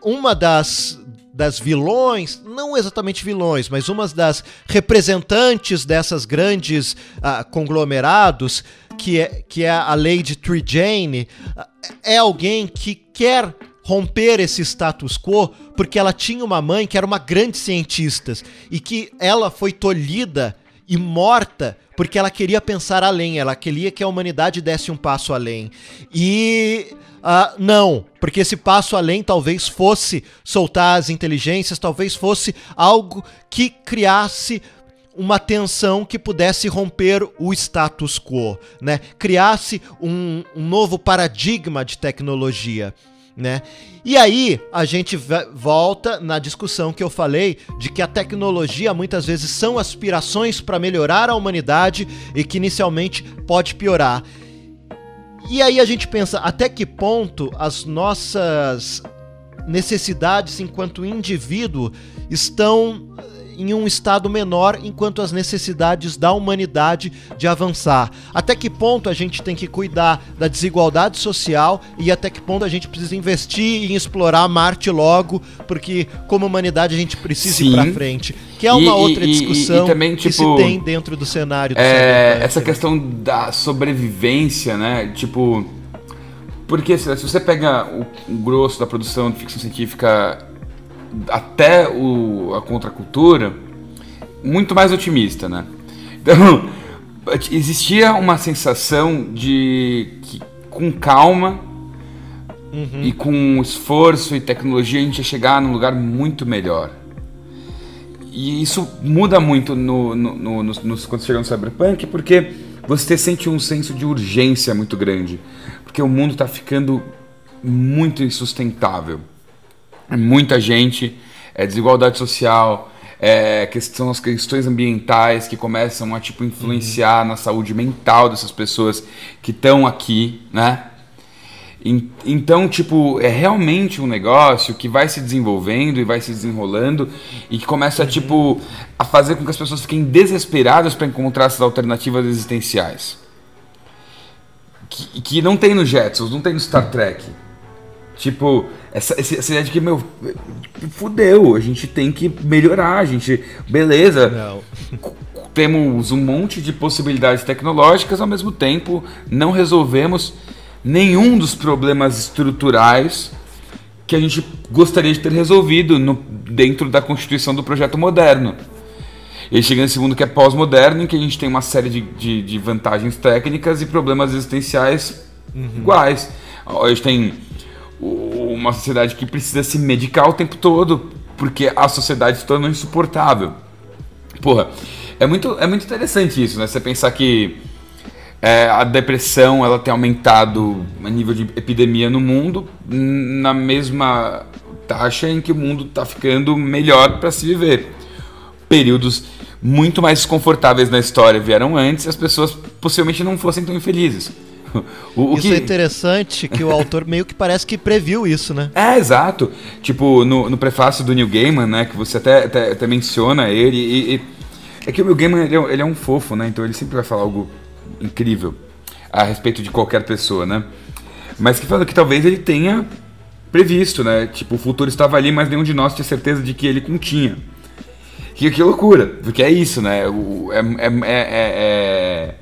uma das, das vilões, não exatamente vilões, mas uma das representantes dessas grandes uh, conglomerados, que é, que é a Lady Trijane, uh, é alguém que quer romper esse status quo porque ela tinha uma mãe que era uma grande cientista e que ela foi tolhida e morta porque ela queria pensar além, ela queria que a humanidade desse um passo além. E uh, não, porque esse passo além talvez fosse soltar as inteligências, talvez fosse algo que criasse uma tensão que pudesse romper o status quo, né? Criasse um, um novo paradigma de tecnologia né? E aí a gente volta na discussão que eu falei de que a tecnologia muitas vezes são aspirações para melhorar a humanidade e que inicialmente pode piorar. E aí a gente pensa até que ponto as nossas necessidades enquanto indivíduo estão em um estado menor enquanto as necessidades da humanidade de avançar. Até que ponto a gente tem que cuidar da desigualdade social e até que ponto a gente precisa investir em explorar Marte logo, porque como humanidade a gente precisa Sim. ir para frente. Que é uma e, outra discussão e, e, também, tipo, que se tipo, tem dentro do cenário. Do é, essa questão da sobrevivência, né? Tipo, porque se, você pega o grosso da produção de ficção científica até o, a contracultura muito mais otimista, né? Então, existia uma sensação de que com calma uhum. e com esforço e tecnologia a gente ia chegar num lugar muito melhor. E isso muda muito no, no, no, no, quando chega no Cyberpunk, porque você sente um senso de urgência muito grande. Porque o mundo está ficando muito insustentável. É muita gente, é desigualdade social, é, questão, as questões ambientais que começam a tipo influenciar uhum. na saúde mental dessas pessoas que estão aqui, né? Então, tipo, é realmente um negócio que vai se desenvolvendo e vai se desenrolando e que começa, uhum. tipo, a fazer com que as pessoas fiquem desesperadas para encontrar essas alternativas existenciais. Que, que não tem no Jetsons, não tem no Star Trek. Tipo, essa, essa ideia de que, meu, fudeu, a gente tem que melhorar, a gente. Beleza. Não. Temos um monte de possibilidades tecnológicas, ao mesmo tempo, não resolvemos nenhum dos problemas estruturais que a gente gostaria de ter resolvido no, dentro da constituição do projeto moderno. E chega nesse mundo que é pós-moderno, em que a gente tem uma série de, de, de vantagens técnicas e problemas existenciais uhum. iguais. A gente tem uma sociedade que precisa se medicar o tempo todo, porque a sociedade se tornou insuportável. Porra, é muito, é muito interessante isso, né? Você pensar que é, a depressão ela tem aumentado a nível de epidemia no mundo na mesma taxa em que o mundo está ficando melhor para se viver. Períodos muito mais desconfortáveis na história vieram antes e as pessoas possivelmente não fossem tão infelizes. O, o isso que... é interessante que o autor meio que parece que previu isso, né? É, exato. Tipo, no, no prefácio do Neil Gaiman, né, que você até, até, até menciona ele, e, e, é que o Neil Gaiman ele é, ele é um fofo, né, então ele sempre vai falar algo incrível a respeito de qualquer pessoa, né? Mas que fala que talvez ele tenha previsto, né? Tipo, o futuro estava ali, mas nenhum de nós tinha certeza de que ele continha. Que, que loucura, porque é isso, né? O, é, é, é, é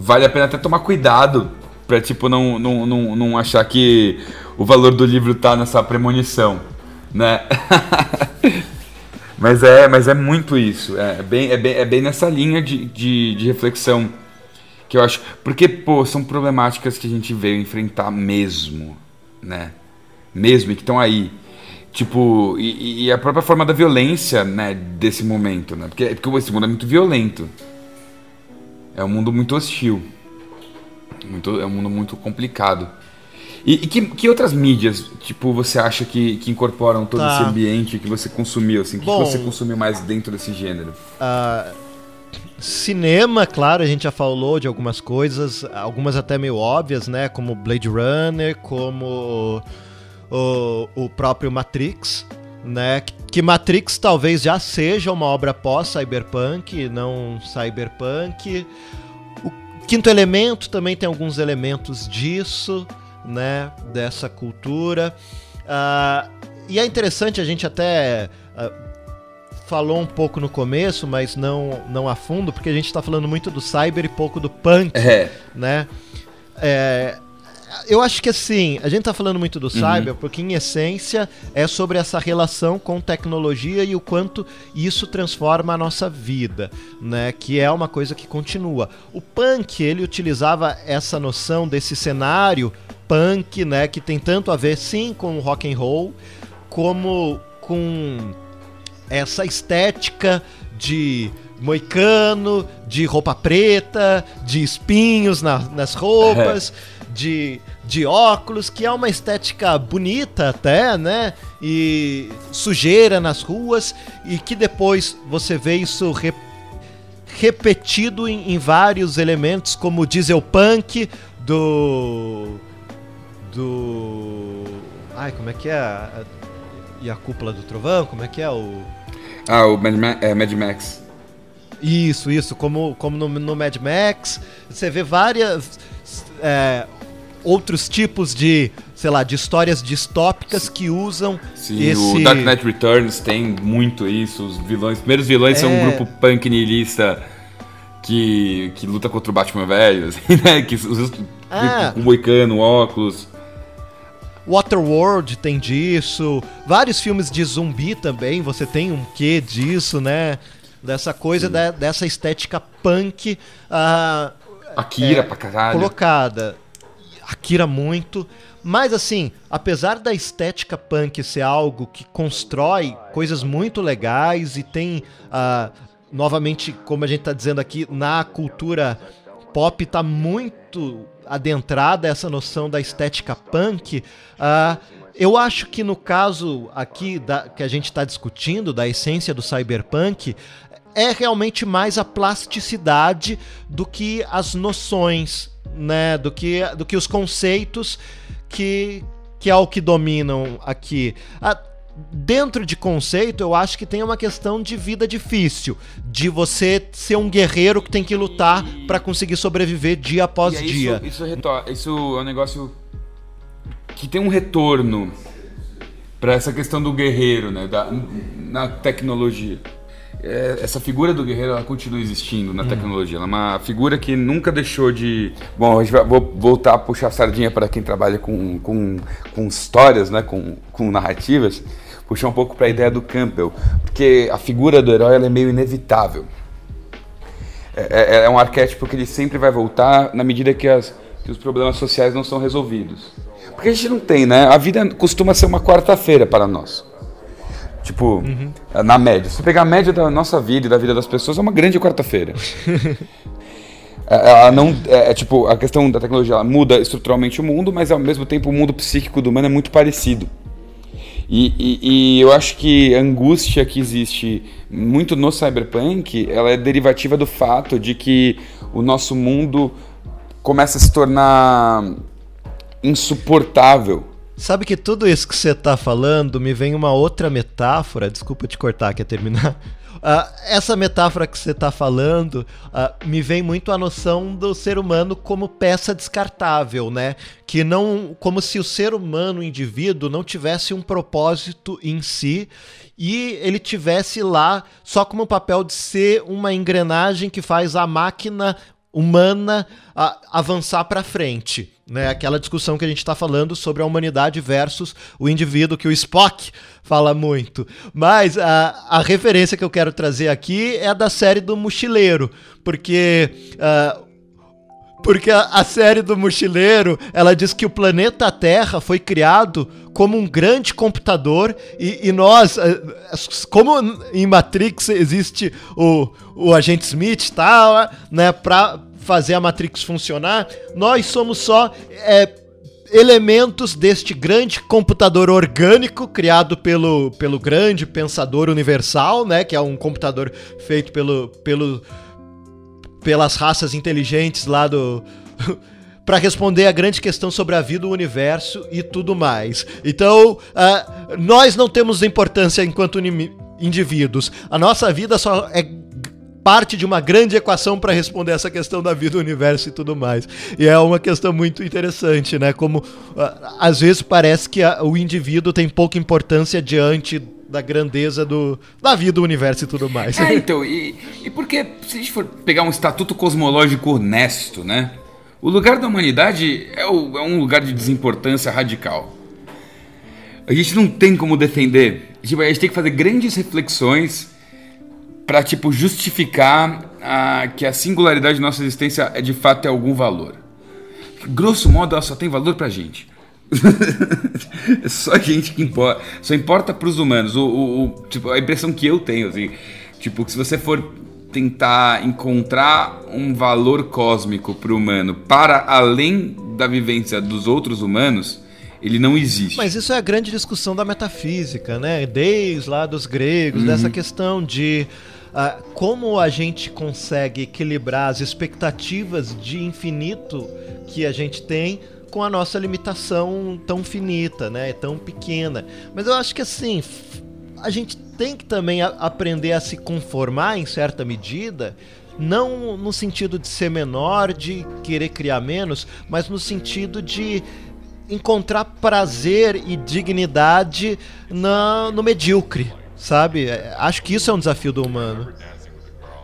vale a pena até tomar cuidado para tipo não, não, não, não achar que o valor do livro tá nessa premonição, né? mas é mas é muito isso, é, é bem, é bem, é bem nessa linha de, de, de reflexão Que eu acho. Porque, pô, são problemáticas que a gente veio enfrentar mesmo, né? Mesmo, que estão aí. Tipo, e, e, a própria forma da violência, né, desse momento, né? Porque, porque esse mundo é muito violento. É um mundo muito hostil. Muito, é um mundo muito complicado. E, e que, que, outras mídias, tipo, você acha que, que incorporam todo tá. esse ambiente que você consumiu, assim? O que, você consumiu mais dentro desse gênero? Uh, cinema, claro, a gente já falou de algumas coisas, algumas até meio óbvias, né? Como Blade Runner, como o, o próprio Matrix, né? Que Matrix talvez já seja uma obra pós-cyberpunk, não cyberpunk. O Quinto Elemento também tem alguns elementos disso né, dessa cultura. Uh, e é interessante, a gente até uh, falou um pouco no começo, mas não, não a fundo, porque a gente está falando muito do cyber e pouco do punk, é. né? É, eu acho que assim, a gente tá falando muito do uhum. cyber porque em essência é sobre essa relação com tecnologia e o quanto isso transforma a nossa vida, né? Que é uma coisa que continua. O punk, ele utilizava essa noção desse cenário punk, né, que tem tanto a ver sim com o rock and roll, como com essa estética de moicano, de roupa preta, de espinhos na, nas roupas, é. de, de óculos, que é uma estética bonita até, né? E sujeira nas ruas, e que depois você vê isso re, repetido em, em vários elementos, como o diesel punk do do. Ai, como é que é? E a cúpula do trovão? Como é que é o. Ah, o Mad, Ma é, Mad Max. Isso, isso. Como, como no, no Mad Max, você vê várias. É, outros tipos de, sei lá, de histórias distópicas que usam Sim, esse... o Dark Knight Returns tem muito isso, os vilões, os primeiros vilões é... são um é. grupo punk nihilista que, que luta contra o Batman velho, assim, né, que usa ah. com moicano, óculos. Waterworld tem disso, vários filmes de zumbi também, você tem um quê disso, né? Dessa coisa, da, dessa estética punk. Uh, Akira é, pra caralho. Colocada. Akira muito. Mas assim, apesar da estética punk ser algo que constrói coisas muito legais e tem, uh, novamente, como a gente está dizendo aqui, na cultura pop tá muito adentrada essa noção da estética punk, uh, eu acho que no caso aqui da, que a gente está discutindo, da essência do cyberpunk, é realmente mais a plasticidade do que as noções, né? Do que, do que os conceitos que, que é o que dominam aqui. Ah, dentro de conceito, eu acho que tem uma questão de vida difícil, de você ser um guerreiro que tem que lutar para conseguir sobreviver dia após dia. Isso, isso, isso é um negócio que tem um retorno para essa questão do guerreiro, né, da, na tecnologia. É, essa figura do guerreiro ela continua existindo na tecnologia. Ela é uma figura que nunca deixou de. Bom, a gente vai vou voltar a puxar a sardinha para quem trabalha com, com, com histórias, né? com, com narrativas puxar um pouco para a ideia do Campbell, porque a figura do herói é meio inevitável. É, é, é, um arquétipo que ele sempre vai voltar na medida que, as, que os problemas sociais não são resolvidos. Porque a gente não tem, né? A vida costuma ser uma quarta-feira para nós. Tipo, uhum. na média. Se você pegar a média da nossa vida e da vida das pessoas, é uma grande quarta-feira. É, ela não é, é, tipo a questão da tecnologia ela muda estruturalmente o mundo mas ao mesmo tempo o mundo psíquico do humano é muito parecido e, e, e, eu acho que a angústia que existe muito no cyberpunk, ela é derivativa do fato de que o nosso mundo começa a se tornar insuportável. Sabe que tudo isso que você está falando me vem uma outra metáfora, desculpa te cortar, quer terminar? Uh, essa metáfora que você está falando uh, me vem muito a noção do ser humano como peça descartável, né? Que não, como se o ser humano, o indivíduo, não tivesse um propósito em si e ele tivesse lá só como papel de ser uma engrenagem que faz a máquina humana a, avançar para frente. Né, aquela discussão que a gente está falando sobre a humanidade versus o indivíduo, que o Spock fala muito. Mas a, a referência que eu quero trazer aqui é da série do Mochileiro, porque uh, Porque a, série do mochileiro, ela diz que o planeta Terra foi criado como um grande computador e, e nós, eh, como em Matrix existe o, o agente Smith tal, né, fazer a Matrix funcionar, nós somos só é, elementos deste grande computador orgânico criado pelo, pelo grande pensador universal, né, que é um computador feito pelo, pelo pelas raças inteligentes lá do para responder a grande questão sobre a vida, o universo e tudo mais. Então, uh, nós não temos importância enquanto indivíduos. A nossa vida só é parte de uma grande equação para responder essa questão da vida, do universo e tudo mais. E é uma questão muito interessante, né? Como uh, às vezes parece que a, o indivíduo tem pouca importância diante da grandeza do, da vida, do universo e tudo mais. É, então, e, e porque se a gente for pegar um estatuto cosmológico honesto, né? O lugar da humanidade é, o, é um lugar de desimportância radical. A gente não tem como defender. Tipo, a gente tem que fazer grandes reflexões para tipo justificar a, que a singularidade de nossa existência é de fato tem algum valor. Grosso modo, ela só tem valor pra gente. é só a gente que importa. Só importa pros humanos. O, o, o, tipo, a impressão que eu tenho, assim, tipo, que se você for tentar encontrar um valor cósmico pro humano para além da vivência dos outros humanos, ele não existe. Mas isso é a grande discussão da metafísica, né? Desde lá dos gregos, uhum. dessa questão de uh, como a gente consegue equilibrar as expectativas de infinito que a gente tem com a nossa limitação tão finita, né? Tão pequena. Mas eu acho que assim, a gente tem que também a aprender a se conformar em certa medida não no sentido de ser menor, de querer criar menos, mas no sentido de encontrar prazer e dignidade na, no medíocre, sabe? É, acho que isso é um desafio do humano.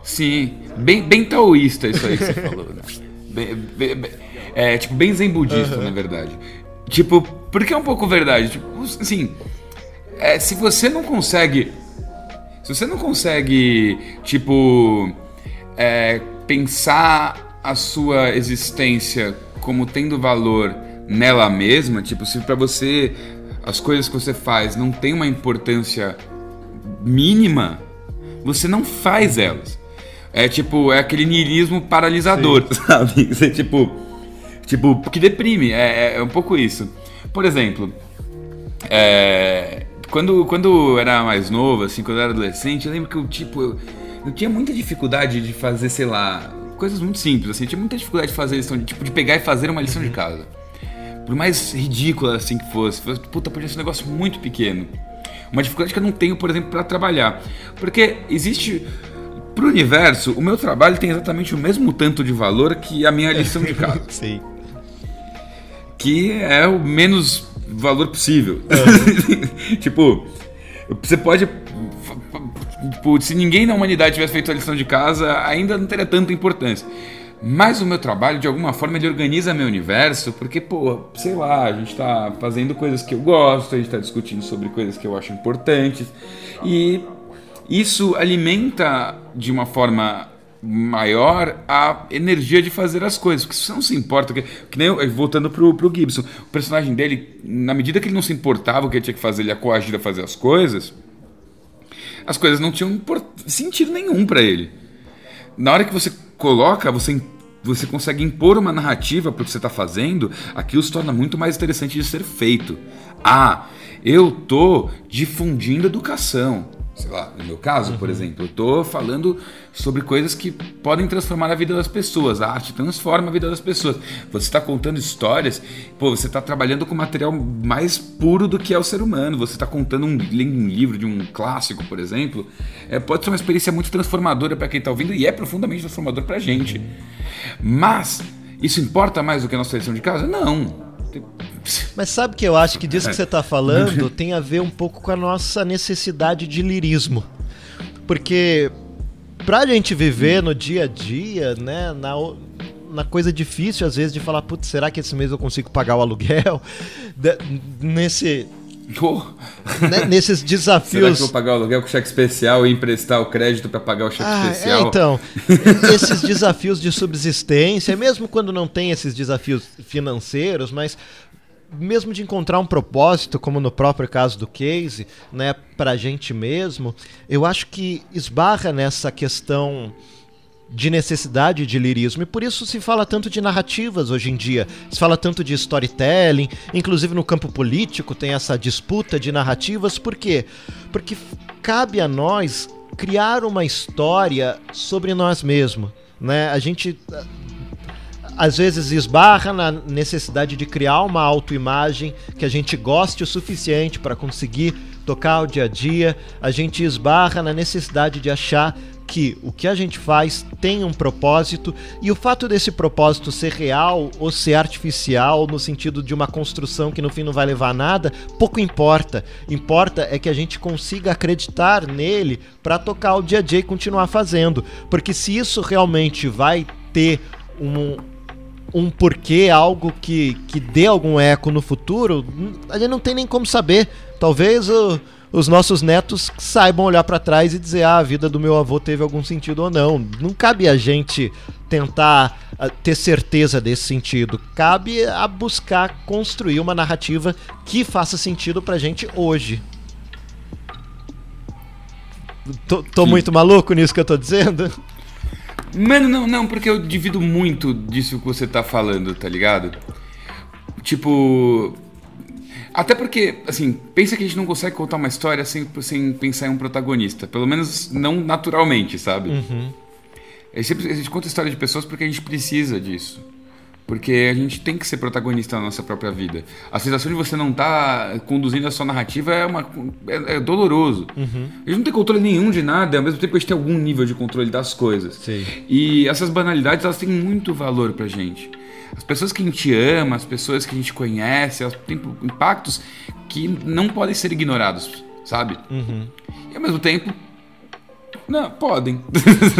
Sim, bem, bem taoísta isso aí que você falou, né? Bem, bem, é, tipo, bem zen budista, uhum. na verdade. Tipo, porque é um pouco verdade. Tipo, assim, é, se você não consegue. Se você não consegue, tipo, é, pensar a sua existência como tendo valor nela mesma, tipo, se para você as coisas que você faz não tem uma importância mínima, você não faz elas. É tipo, é aquele niilismo paralisador, Sim. sabe? Você, tipo, tipo, que deprime, é, é, é um pouco isso. Por exemplo, é, quando, quando eu era mais novo, assim, quando eu era adolescente, eu lembro que eu, tipo, eu, eu tinha muita dificuldade de fazer, sei lá, coisas muito simples, assim, eu tinha muita dificuldade de fazer lição, de, tipo, de pegar e fazer uma lição de casa. Por mais ridícula assim que fosse, puta, podia ser um negócio muito pequeno. Uma dificuldade que eu não tenho, por exemplo, para trabalhar. Porque existe. Pro universo, o meu trabalho tem exatamente o mesmo tanto de valor que a minha lição de casa. Sim. Que é o menos valor possível. Uhum. tipo, você pode. Tipo, se ninguém na humanidade tivesse feito a lição de casa, ainda não teria tanta importância. Mas o meu trabalho, de alguma forma, ele organiza meu universo, porque, pô, sei lá, a gente está fazendo coisas que eu gosto, a gente está discutindo sobre coisas que eu acho importantes, e isso alimenta de uma forma maior a energia de fazer as coisas. Porque se você não se importa, que, que nem eu, voltando pro, pro Gibson, o personagem dele, na medida que ele não se importava o que ele tinha que fazer, ele ia coagir a fazer as coisas, as coisas não tinham sentido nenhum para ele. Na hora que você coloca, você, você consegue impor uma narrativa para o que você está fazendo, aquilo se torna muito mais interessante de ser feito. Ah, eu tô difundindo educação sei lá, no meu caso, uhum. por exemplo, eu estou falando sobre coisas que podem transformar a vida das pessoas. A arte transforma a vida das pessoas. Você está contando histórias, pô, você está trabalhando com material mais puro do que é o ser humano. Você está contando um, um, livro de um clássico, por exemplo. É, pode ser uma experiência muito transformadora para quem está ouvindo e é profundamente transformador para a gente. Mas isso importa mais do que a nossa lição de casa? Não. Mas sabe que eu acho que disso que você está falando tem a ver um pouco com a nossa necessidade de lirismo. Porque pra gente viver no dia a dia, né, na, na coisa difícil às vezes de falar, putz, será que esse mês eu consigo pagar o aluguel? De, nesse Oh. Né, nesses desafios. Será que vou pagar o aluguel com cheque especial e emprestar o crédito para pagar o cheque ah, é, especial? É, então, esses desafios de subsistência, mesmo quando não tem esses desafios financeiros, mas mesmo de encontrar um propósito, como no próprio caso do case, né, para a gente mesmo, eu acho que esbarra nessa questão de necessidade de lirismo. E por isso se fala tanto de narrativas hoje em dia. Se fala tanto de storytelling, inclusive no campo político tem essa disputa de narrativas. Por quê? Porque cabe a nós criar uma história sobre nós mesmos. Né? A gente às vezes esbarra na necessidade de criar uma autoimagem que a gente goste o suficiente para conseguir tocar o dia a dia. A gente esbarra na necessidade de achar que o que a gente faz tem um propósito e o fato desse propósito ser real ou ser artificial no sentido de uma construção que no fim não vai levar a nada, pouco importa. Importa é que a gente consiga acreditar nele para tocar o dia a dia e continuar fazendo, porque se isso realmente vai ter um um porquê, algo que, que dê algum eco no futuro, a gente não tem nem como saber. Talvez o os nossos netos saibam olhar para trás e dizer: ah, a vida do meu avô teve algum sentido ou não. Não cabe a gente tentar uh, ter certeza desse sentido. Cabe a buscar construir uma narrativa que faça sentido pra gente hoje. Tô, tô muito maluco nisso que eu tô dizendo? Mano, não, não, porque eu divido muito disso que você tá falando, tá ligado? Tipo, até porque, assim, pensa que a gente não consegue contar uma história sem, sem pensar em um protagonista. Pelo menos não naturalmente, sabe? Uhum. A, gente, a gente conta história de pessoas porque a gente precisa disso. Porque a gente tem que ser protagonista na nossa própria vida. A sensação de você não estar tá conduzindo a sua narrativa é, uma, é, é doloroso. Uhum. A gente não tem controle nenhum de nada, ao mesmo tempo a gente tem algum nível de controle das coisas. Sim. E essas banalidades, elas têm muito valor pra gente. As pessoas que a gente ama, as pessoas que a gente conhece, elas têm impactos que não podem ser ignorados, sabe? Uhum. E ao mesmo tempo, não, podem.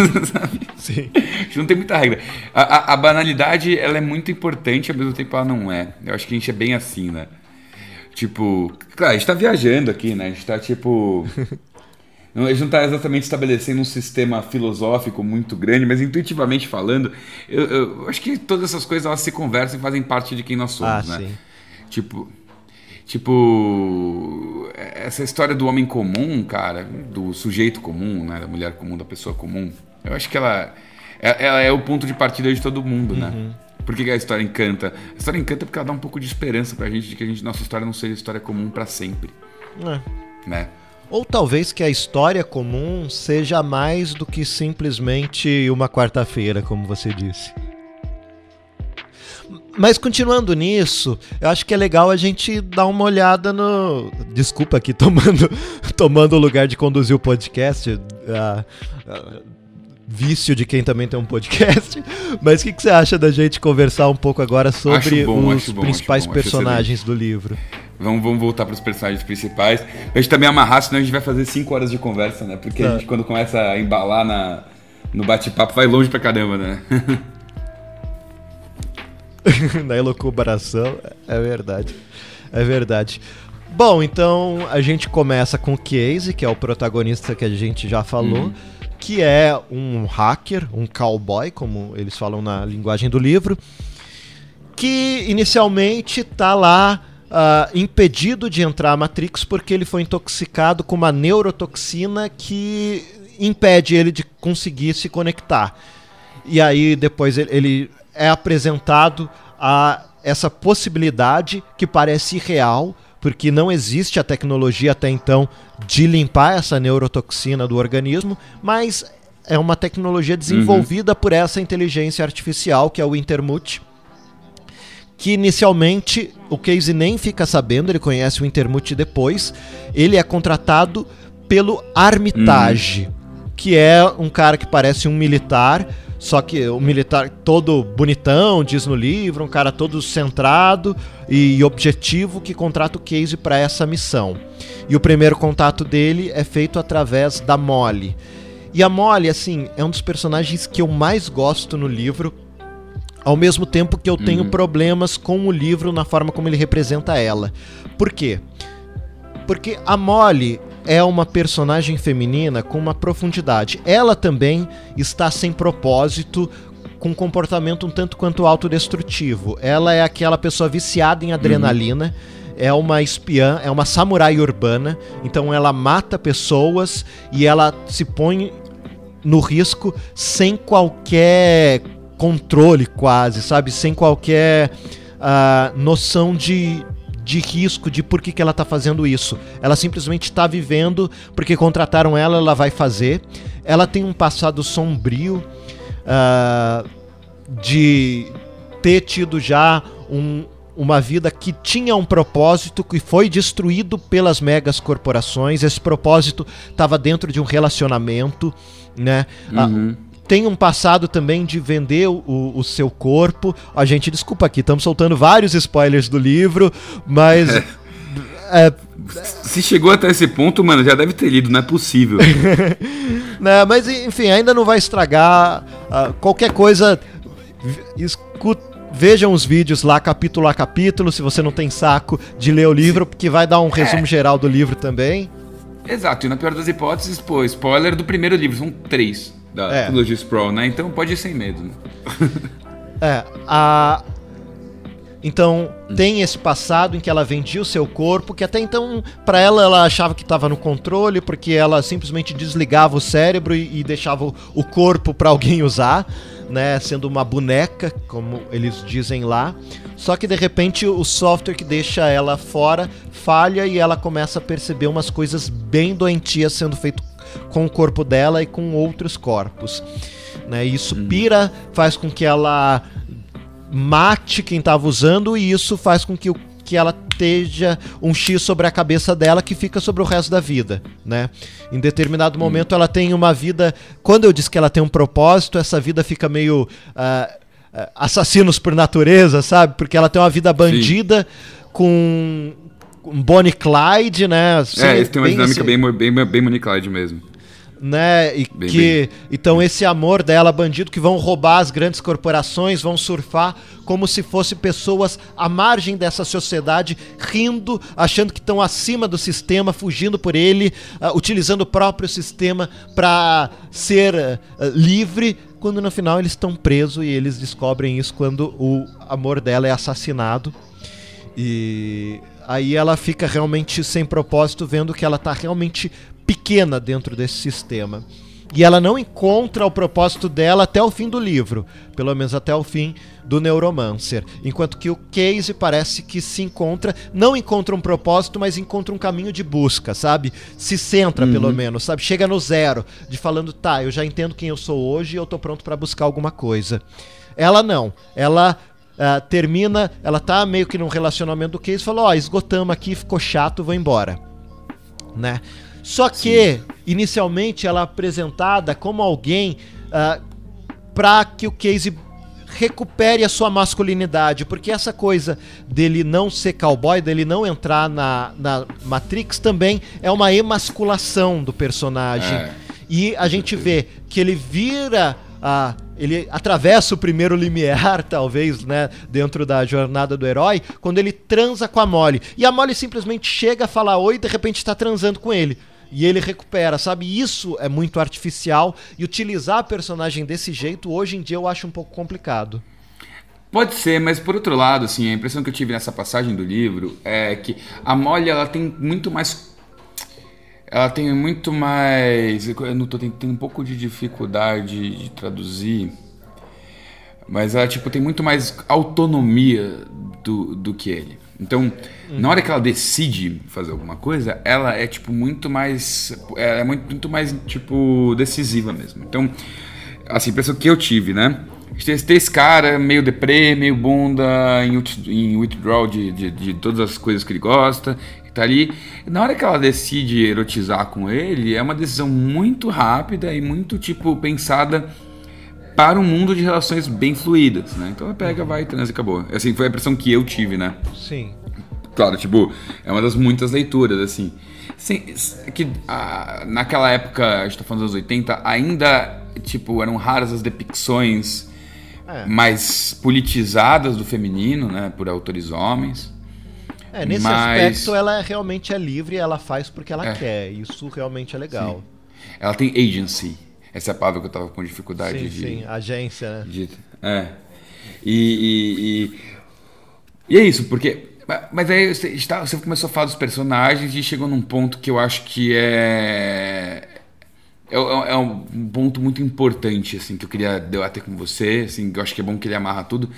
Sim. A gente não tem muita regra. A, a, a, banalidade, ela é muito importante, ao mesmo tempo ela não é. Eu acho que a gente é bem assim, né? Tipo, claro, a gente tá viajando aqui, né? A gente tá tipo. A gente não está exatamente estabelecendo um sistema filosófico muito grande, mas intuitivamente falando, eu, eu, acho que todas essas coisas elas se conversam e fazem parte de quem nós somos, ah, né? Sim. Tipo, tipo essa história do homem comum, cara, do sujeito comum, né, da mulher comum, da pessoa comum. Eu acho que ela, é, ela é o ponto de partida de todo mundo, né? uhum. né? Por que a história encanta? A história encanta porque ela dá um pouco de esperança pra gente de que a gente, nossa história não seja história comum para sempre. É. Né? Ou talvez que a história comum seja mais do que simplesmente uma quarta-feira, como você disse. Mas continuando nisso, eu acho que é legal a gente dar uma olhada no. Desculpa aqui, tomando, tomando o lugar de conduzir o podcast. Uh, uh, vício de quem também tem um podcast. Mas o que, que, você acha da gente conversar um pouco agora sobre bom, os bom, principais bom, personagens do livro? Vamos, vamos voltar para os personagens principais. A gente também amarrar, senão a gente vai fazer 5 horas de conversa, né? Porque a tá. gente, quando começa a embalar na, no bate-papo, vai longe pra caramba, né? na elucubração, é verdade. É verdade. Bom, então a gente começa com o Casey, que é o protagonista que a gente já falou. Uhum que é um hacker, um cowboy, como eles falam na linguagem do livro, que inicialmente está lá uh, impedido de entrar à Matrix porque ele foi intoxicado com uma neurotoxina que impede ele de conseguir se conectar. E aí depois ele é apresentado a essa possibilidade que parece irreal porque não existe a tecnologia até então de limpar essa neurotoxina do organismo, mas é uma tecnologia desenvolvida uhum. por essa inteligência artificial que é o Intermute. Que inicialmente o Casey nem fica sabendo, ele conhece o Intermute depois. Ele é contratado pelo Armitage, uhum. que é um cara que parece um militar só que o militar todo bonitão, diz no livro, um cara todo centrado e objetivo que contrata o Casey para essa missão. E o primeiro contato dele é feito através da Molly. E a Molly, assim, é um dos personagens que eu mais gosto no livro, ao mesmo tempo que eu tenho uhum. problemas com o livro na forma como ele representa ela. Por quê? Porque a Molly é uma personagem feminina com uma profundidade. Ela também está sem propósito, com um comportamento um tanto quanto autodestrutivo. Ela é aquela pessoa viciada em adrenalina. Uhum. É uma espiã, é uma samurai urbana, então ela mata pessoas e ela se põe no risco sem qualquer controle, quase, sabe? Sem qualquer uh, noção de, de risco, de por que, que ela está fazendo isso. Ela simplesmente está vivendo porque contrataram ela, ela vai fazer. Ela tem um passado sombrio uh, de ter tido já um, uma vida que tinha um propósito que foi destruído pelas megas corporações. Esse propósito estava dentro de um relacionamento, né? Ah, uhum. Tem um passado também de vender o, o, seu corpo. A gente, desculpa aqui, estamos soltando vários spoilers do livro, mas. É. É, Se chegou até esse ponto, mano, já deve ter lido, não é possível. né, mas enfim, ainda não vai estragar. Uh, qualquer coisa escuta, vejam os vídeos lá, capítulo a capítulo, se você não tem saco de ler o livro, porque vai dar um resumo é. geral do livro também. Exato, e na pior das hipóteses, pô, spoiler do primeiro livro, são três da é. trilogia Sprawl, né? Então pode ir sem medo. Né? é, a, então, hum. tem esse passado em que ela vendia o seu corpo, que até então, para ela, ela achava que estava no controle, porque ela simplesmente desligava o cérebro e, e deixava o, o corpo para alguém usar né, sendo uma boneca, como eles dizem lá. Só que de repente o software que deixa ela fora falha e ela começa a perceber umas coisas bem doentias sendo feito com o corpo dela e com outros corpos. Né? Isso uhum. pira, faz com que ela mate quem estava usando e isso faz com que que ela esteja um X sobre a cabeça dela que fica sobre o resto da vida, né? Em determinado momento ela tem uma vida. Quando eu disse que ela tem um propósito, essa vida fica meio. Uh, assassinos por natureza, sabe? Porque ela tem uma vida bandida Sim. com Bonnie Clyde, né? Assim, é, eles têm uma dinâmica assim. bem, bem, bem Bonnie Clyde mesmo né? E bem, que bem. então esse amor dela, bandido que vão roubar as grandes corporações, vão surfar como se fossem pessoas à margem dessa sociedade, rindo, achando que estão acima do sistema, fugindo por ele, uh, utilizando o próprio sistema para ser uh, livre, quando no final eles estão presos e eles descobrem isso quando o amor dela é assassinado. E aí ela fica realmente sem propósito, vendo que ela está realmente pequena dentro desse sistema. E ela não encontra o propósito dela até o fim do livro, pelo menos até o fim do Neuromancer. Enquanto que o Case parece que se encontra, não encontra um propósito, mas encontra um caminho de busca, sabe? Se centra, uhum. pelo menos, sabe? Chega no zero, de falando, tá, eu já entendo quem eu sou hoje e eu tô pronto para buscar alguma coisa. Ela não. Ela Uh, termina, ela tá meio que num relacionamento do Case, falou, ó, oh, esgotamos aqui, ficou chato, vou embora. Né? Só que, Sim. inicialmente, ela é apresentada como alguém uh, ah, para que o Casey recupere a sua masculinidade, porque essa coisa dele não ser cowboy, dele não entrar na, na Matrix também é uma emasculação do personagem. É. E a gente vê que ele vira ele atravessa o primeiro limiar, talvez, né, dentro da jornada do herói, quando ele transa com a Molly. E a Molly simplesmente chega a falar oi e de repente está transando com ele e ele recupera, sabe? Isso é muito artificial e utilizar a personagem desse jeito hoje em dia eu acho um pouco complicado. Pode ser, mas por outro lado, assim, a impressão que eu tive nessa passagem do livro é que a Molly ela tem muito mais ela tem muito mais eu não tô tendo um pouco de dificuldade de traduzir, mas ela tipo tem muito mais autonomia do, do que ele. Então, uhum. na hora que ela decide fazer alguma coisa, ela é tipo muito mais é muito, muito mais tipo decisiva mesmo. Então, assim, a impressão que eu tive, né? Esse cara meio deprê, meio bunda, em, em withdrawal de, de, de, todas as coisas que ele gosta, tá ali. Na hora que ela decide erotizar com ele, é uma decisão muito rápida e muito, tipo, pensada para um mundo de relações bem fluídas, né? Então ela pega, vai, transa e acabou. Assim, foi a impressão que eu tive, né? Sim. Claro, tipo, é uma das muitas leituras, assim. Sim, que a, naquela época, a gente tá falando dos anos 80, ainda, tipo, eram raras as depicções é. mais politizadas do feminino, né? Por autores homens. É, nesse Mas- aspecto ela realmente é livre, ela faz porque ela É. quer. Isso realmente é legal. Ela tem agency. Essa é a palavra que eu tava com dificuldade Sim, de. sim, agência, né? de- é. E, e, e, e é isso, porque. Mas aí você, está- você começou a falar dos personagens e chegou num ponto que eu acho que é. É, é- é um ponto muito importante, assim, que eu queria debater com você, assim, que eu acho que é bom que ele amarra tudo,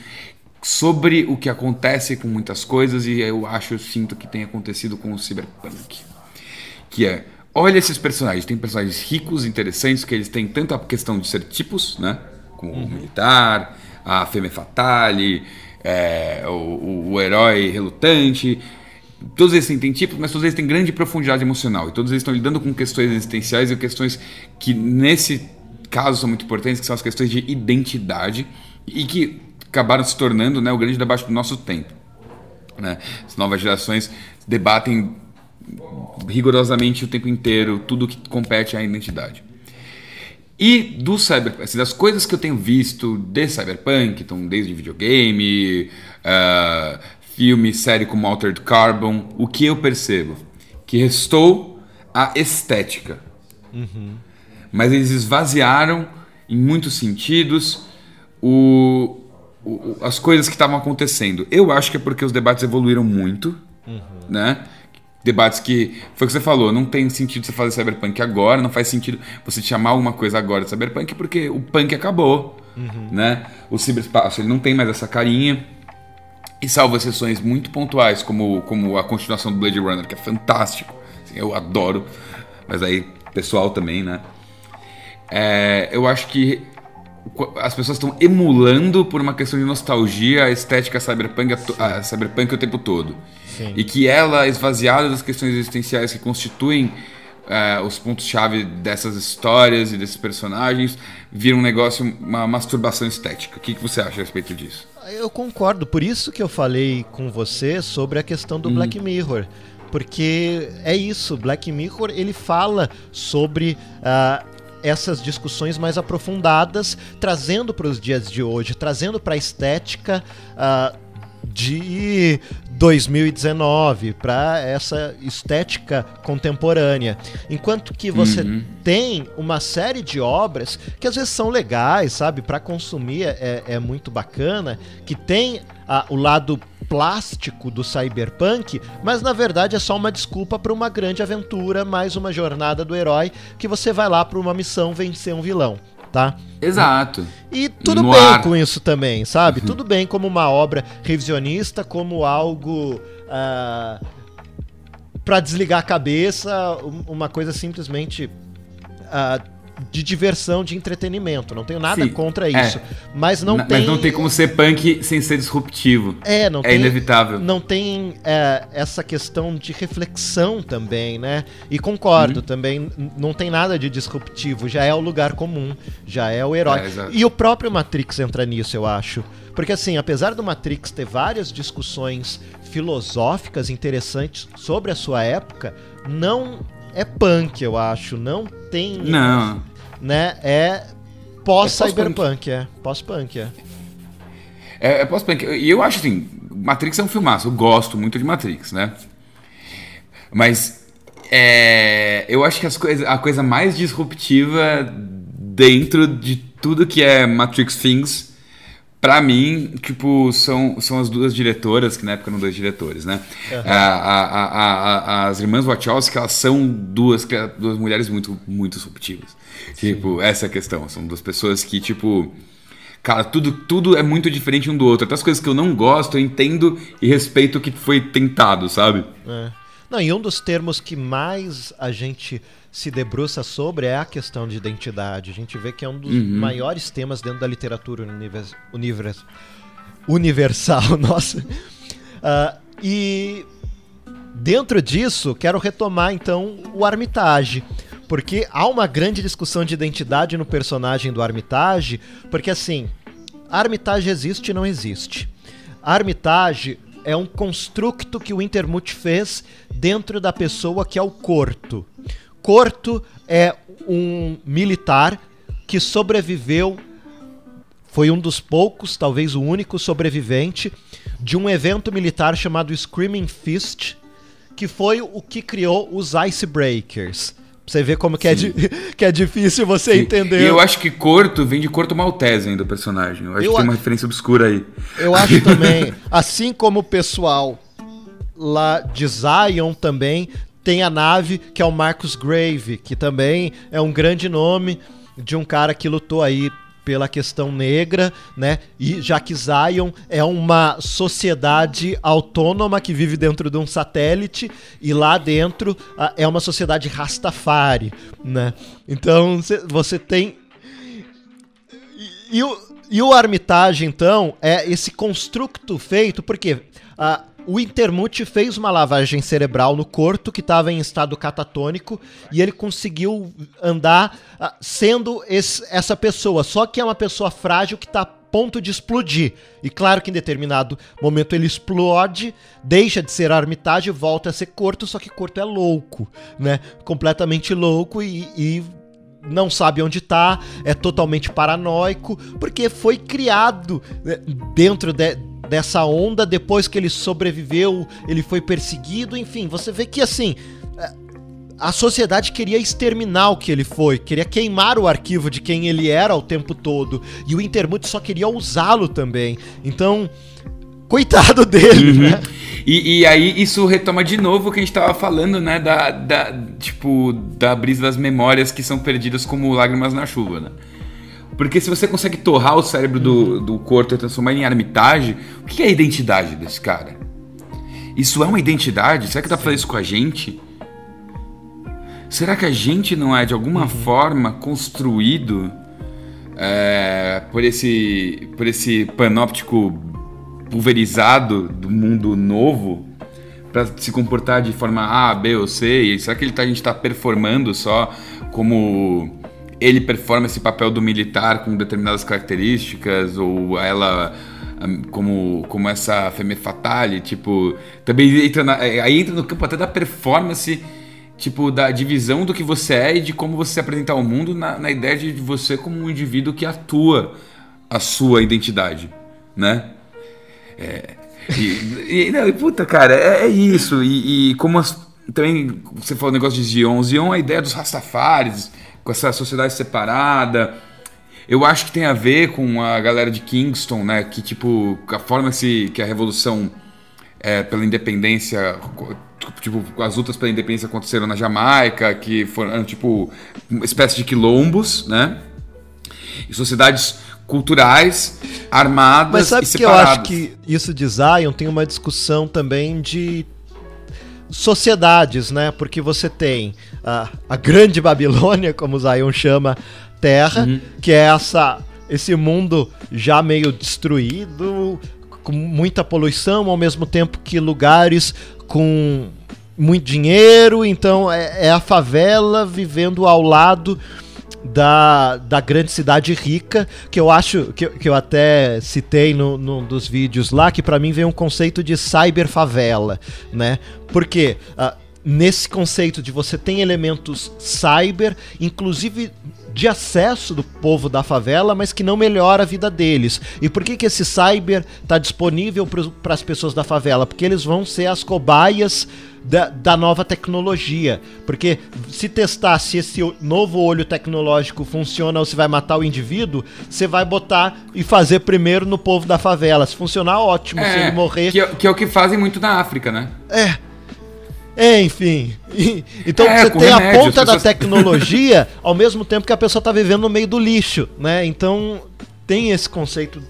sobre o que acontece com muitas coisas e eu acho, eu sinto que tem acontecido com o Cyberpunk. Que é, olha esses personagens, tem personagens ricos, interessantes, que eles têm tanto a questão de ser tipos, né, como o militar, a Femme Fatale, é, o, o- herói relutante, Todos eles têm tipos, mas todos eles têm grande profundidade emocional. E todos eles estão lidando com questões existenciais e questões que, nesse caso, são muito importantes, que são as questões de identidade e que acabaram se tornando né, o grande debate do nosso tempo. né? As novas gerações debatem rigorosamente o tempo inteiro tudo que compete à identidade. E do cyberpunk, assim, das coisas que eu tenho visto de cyberpunk, então desde videogame, ah, filme, série como Altered Carbon, o que eu percebo? Que restou a estética. Mas eles esvaziaram, em muitos sentidos, o, o- as coisas que estavam acontecendo. Eu acho que é porque os debates evoluíram muito, né? Debates que, foi o que você falou, não tem sentido você fazer cyberpunk agora, não faz sentido você chamar alguma coisa agora de cyberpunk, porque o punk acabou, né? O ciberespaço, ele não tem mais essa carinha. E salvo exceções muito pontuais, como, como a continuação do Blade Runner, que é fantástico. assim, eu adoro. Mas aí, pessoal também, né? É, eu acho que qu- as pessoas estão emulando por uma questão de nostalgia a estética cyberpunk, a a cyberpunk o tempo todo. Sim. E que ela, esvaziada das questões existenciais que constituem é, os pontos-chave dessas histórias e desses personagens, vira um negócio, uma masturbação estética. O que, que você acha a respeito disso? Eu concordo, por isso que eu falei com você sobre a questão do Black Mirror. Porque é isso, Black Mirror ele fala sobre ah, essas discussões mais aprofundadas, trazendo para os dias de hoje, trazendo para a estética ah, de 2019, para essa estética contemporânea. Enquanto que você Uhum. tem uma série de obras que às vezes são legais, sabe? Para consumir é, é muito bacana, que tem ah, o lado plástico do cyberpunk, mas na verdade é só uma desculpa para uma grande aventura, mais uma jornada do herói que você vai lá para uma missão vencer um vilão, tá? Exato. E tudo No bem ar. com isso também, sabe? Tudo bem como uma obra revisionista, como algo ah, para desligar a cabeça, um- uma coisa simplesmente ah, de diversão, de entretenimento. Não tenho nada Sim, contra é. isso. Mas não tem. Mas não tem como ser punk sem ser disruptivo. É, não É tem. inevitável. Não tem é, essa questão de reflexão também, né? E Uhum. concordo também, n- não tem nada de disruptivo, já é o lugar comum, já é o herói. É, e o próprio Matrix entra nisso, eu acho. Porque assim, apesar do Matrix ter várias discussões filosóficas interessantes sobre a sua época, não é punk, eu acho. Não tem. Não. Né? É pós-cyberpunk, é. Pós-punk, é. É, é pós-punk. E eu acho assim, Matrix é um filmaço. Eu gosto muito de Matrix, né? Mas é, eu acho que as coisa, a coisa mais disruptiva dentro de tudo que é Matrix Things, pra mim, tipo, são, são as duas diretoras, que na época eram dois diretores, né? A- a- a- a- as irmãs Wachowski, elas são duas, duas mulheres muito, muito disruptivas. Tipo, essa é a questão. São duas pessoas que, tipo. Cara, tudo, tudo é muito diferente um do outro. Até as coisas que eu não gosto, eu entendo e respeito o que foi tentado, sabe? É. Não, e um dos termos que mais a gente se debruça sobre é a questão de identidade. A gente vê que é um dos maiores temas dentro da literatura univers, univers- universal, nossa. Ah, e dentro disso, quero retomar então o Armitage. Porque há uma grande discussão de identidade no personagem do Armitage, porque assim, Armitage existe e não existe. Armitage é um construto que o Intermute fez dentro da pessoa que é o Corto. Corto é um militar que sobreviveu foi um dos poucos, talvez o único sobrevivente de um evento militar chamado Screaming Fist, que foi o que criou os Icebreakers. Você vê como que é, que é difícil você Sim. entender. E eu acho que Corto vem de Corto Maltese ainda, o personagem. Eu acho eu que tem uma referência obscura aí. Eu acho também, assim como o pessoal lá de Zion também tem a nave que é o Marcus Grave, que também é um grande nome de um cara que lutou aí pela questão negra, né? E já que Zion é uma sociedade autônoma que vive dentro de um satélite e lá dentro uh, é uma sociedade Rastafari, né? Então você tem e, e, o, e o Armitage, então, é esse construto feito, porque uh, o Intermute fez uma lavagem cerebral no Corto, que estava em estado catatônico, e ele conseguiu andar uh, sendo esse, essa pessoa. Só que é uma pessoa frágil que está ponto de explodir. E claro que em determinado momento ele explode, deixa de ser Armitage, volta a ser Corto, só que Corto é louco, né? Completamente louco e, e não sabe onde está, é totalmente paranoico, porque foi criado né, dentro de, dessa onda, depois que ele sobreviveu, ele foi perseguido, enfim, você vê que assim, é, a sociedade queria exterminar o que ele foi, queria queimar o arquivo de quem ele era o tempo todo, e o Intermute só queria usá-lo também. Então, coitado dele, uhum. né? E, e, aí isso retoma de novo o que a gente tava falando, né? Da, da, tipo, da brisa das memórias que são perdidas como lágrimas na chuva, né? Porque se você consegue torrar o cérebro do, do corpo e transformar ele em armitagem, o que é a identidade desse cara? Isso é uma identidade? Será que dá pra fazer isso com a gente? Será que a gente não é de alguma uhum. forma construído é, por esse por esse panóptico pulverizado do mundo novo para se comportar de forma A, B ou C? E será que ele tá, a gente está performando só como ele performa esse papel do militar com determinadas características, ou ela como, como essa femme fatale, tipo, também entra na, é, aí entra no campo até da performance, tipo, da divisão do que você é e de como você se apresentar ao mundo na, na ideia de você como um indivíduo que atua a sua identidade, né? É, e, e não, puta, cara, é, é isso. E, e, como as, também você falou o negócio de Zion, Zion é a ideia dos Rastafares, com essa sociedade separada. Eu acho que tem a ver com a galera de Kingston, né? Que tipo, a forma que, que a revolução é, pela independência, tipo, as lutas pela independência aconteceram na Jamaica, que foram tipo uma espécie de quilombos, né? E sociedades culturais armadas Mas sabe e que eu acho que isso de Zion tem uma discussão também de sociedades, né? Porque você tem a, a grande Babilônia, como Zion chama, Terra, uhum. que é essa esse mundo já meio destruído, com muita poluição, ao mesmo tempo que lugares com muito dinheiro, então é, é a favela vivendo ao lado da, da grande cidade rica, que eu acho, que, que eu até citei no, num dos vídeos lá, que para mim vem um conceito de cyberfavela, né? Porque uh, nesse conceito de você tem elementos cyber, inclusive de acesso do povo da favela, mas que não melhora a vida deles. E por que, que esse cyber está disponível para as pessoas da favela? Porque eles vão ser as cobaias da, da nova tecnologia. Porque se testar se esse novo olho tecnológico funciona ou se vai matar o indivíduo, você vai botar e fazer primeiro no povo da favela. Se funcionar, ótimo. É, se ele morrer. Que é, que é o que fazem muito na África, né? É. Enfim. Então é, você tem remédio, a ponta da tecnologia ao mesmo tempo que a pessoa está vivendo no meio do lixo, né? Então tem esse conceito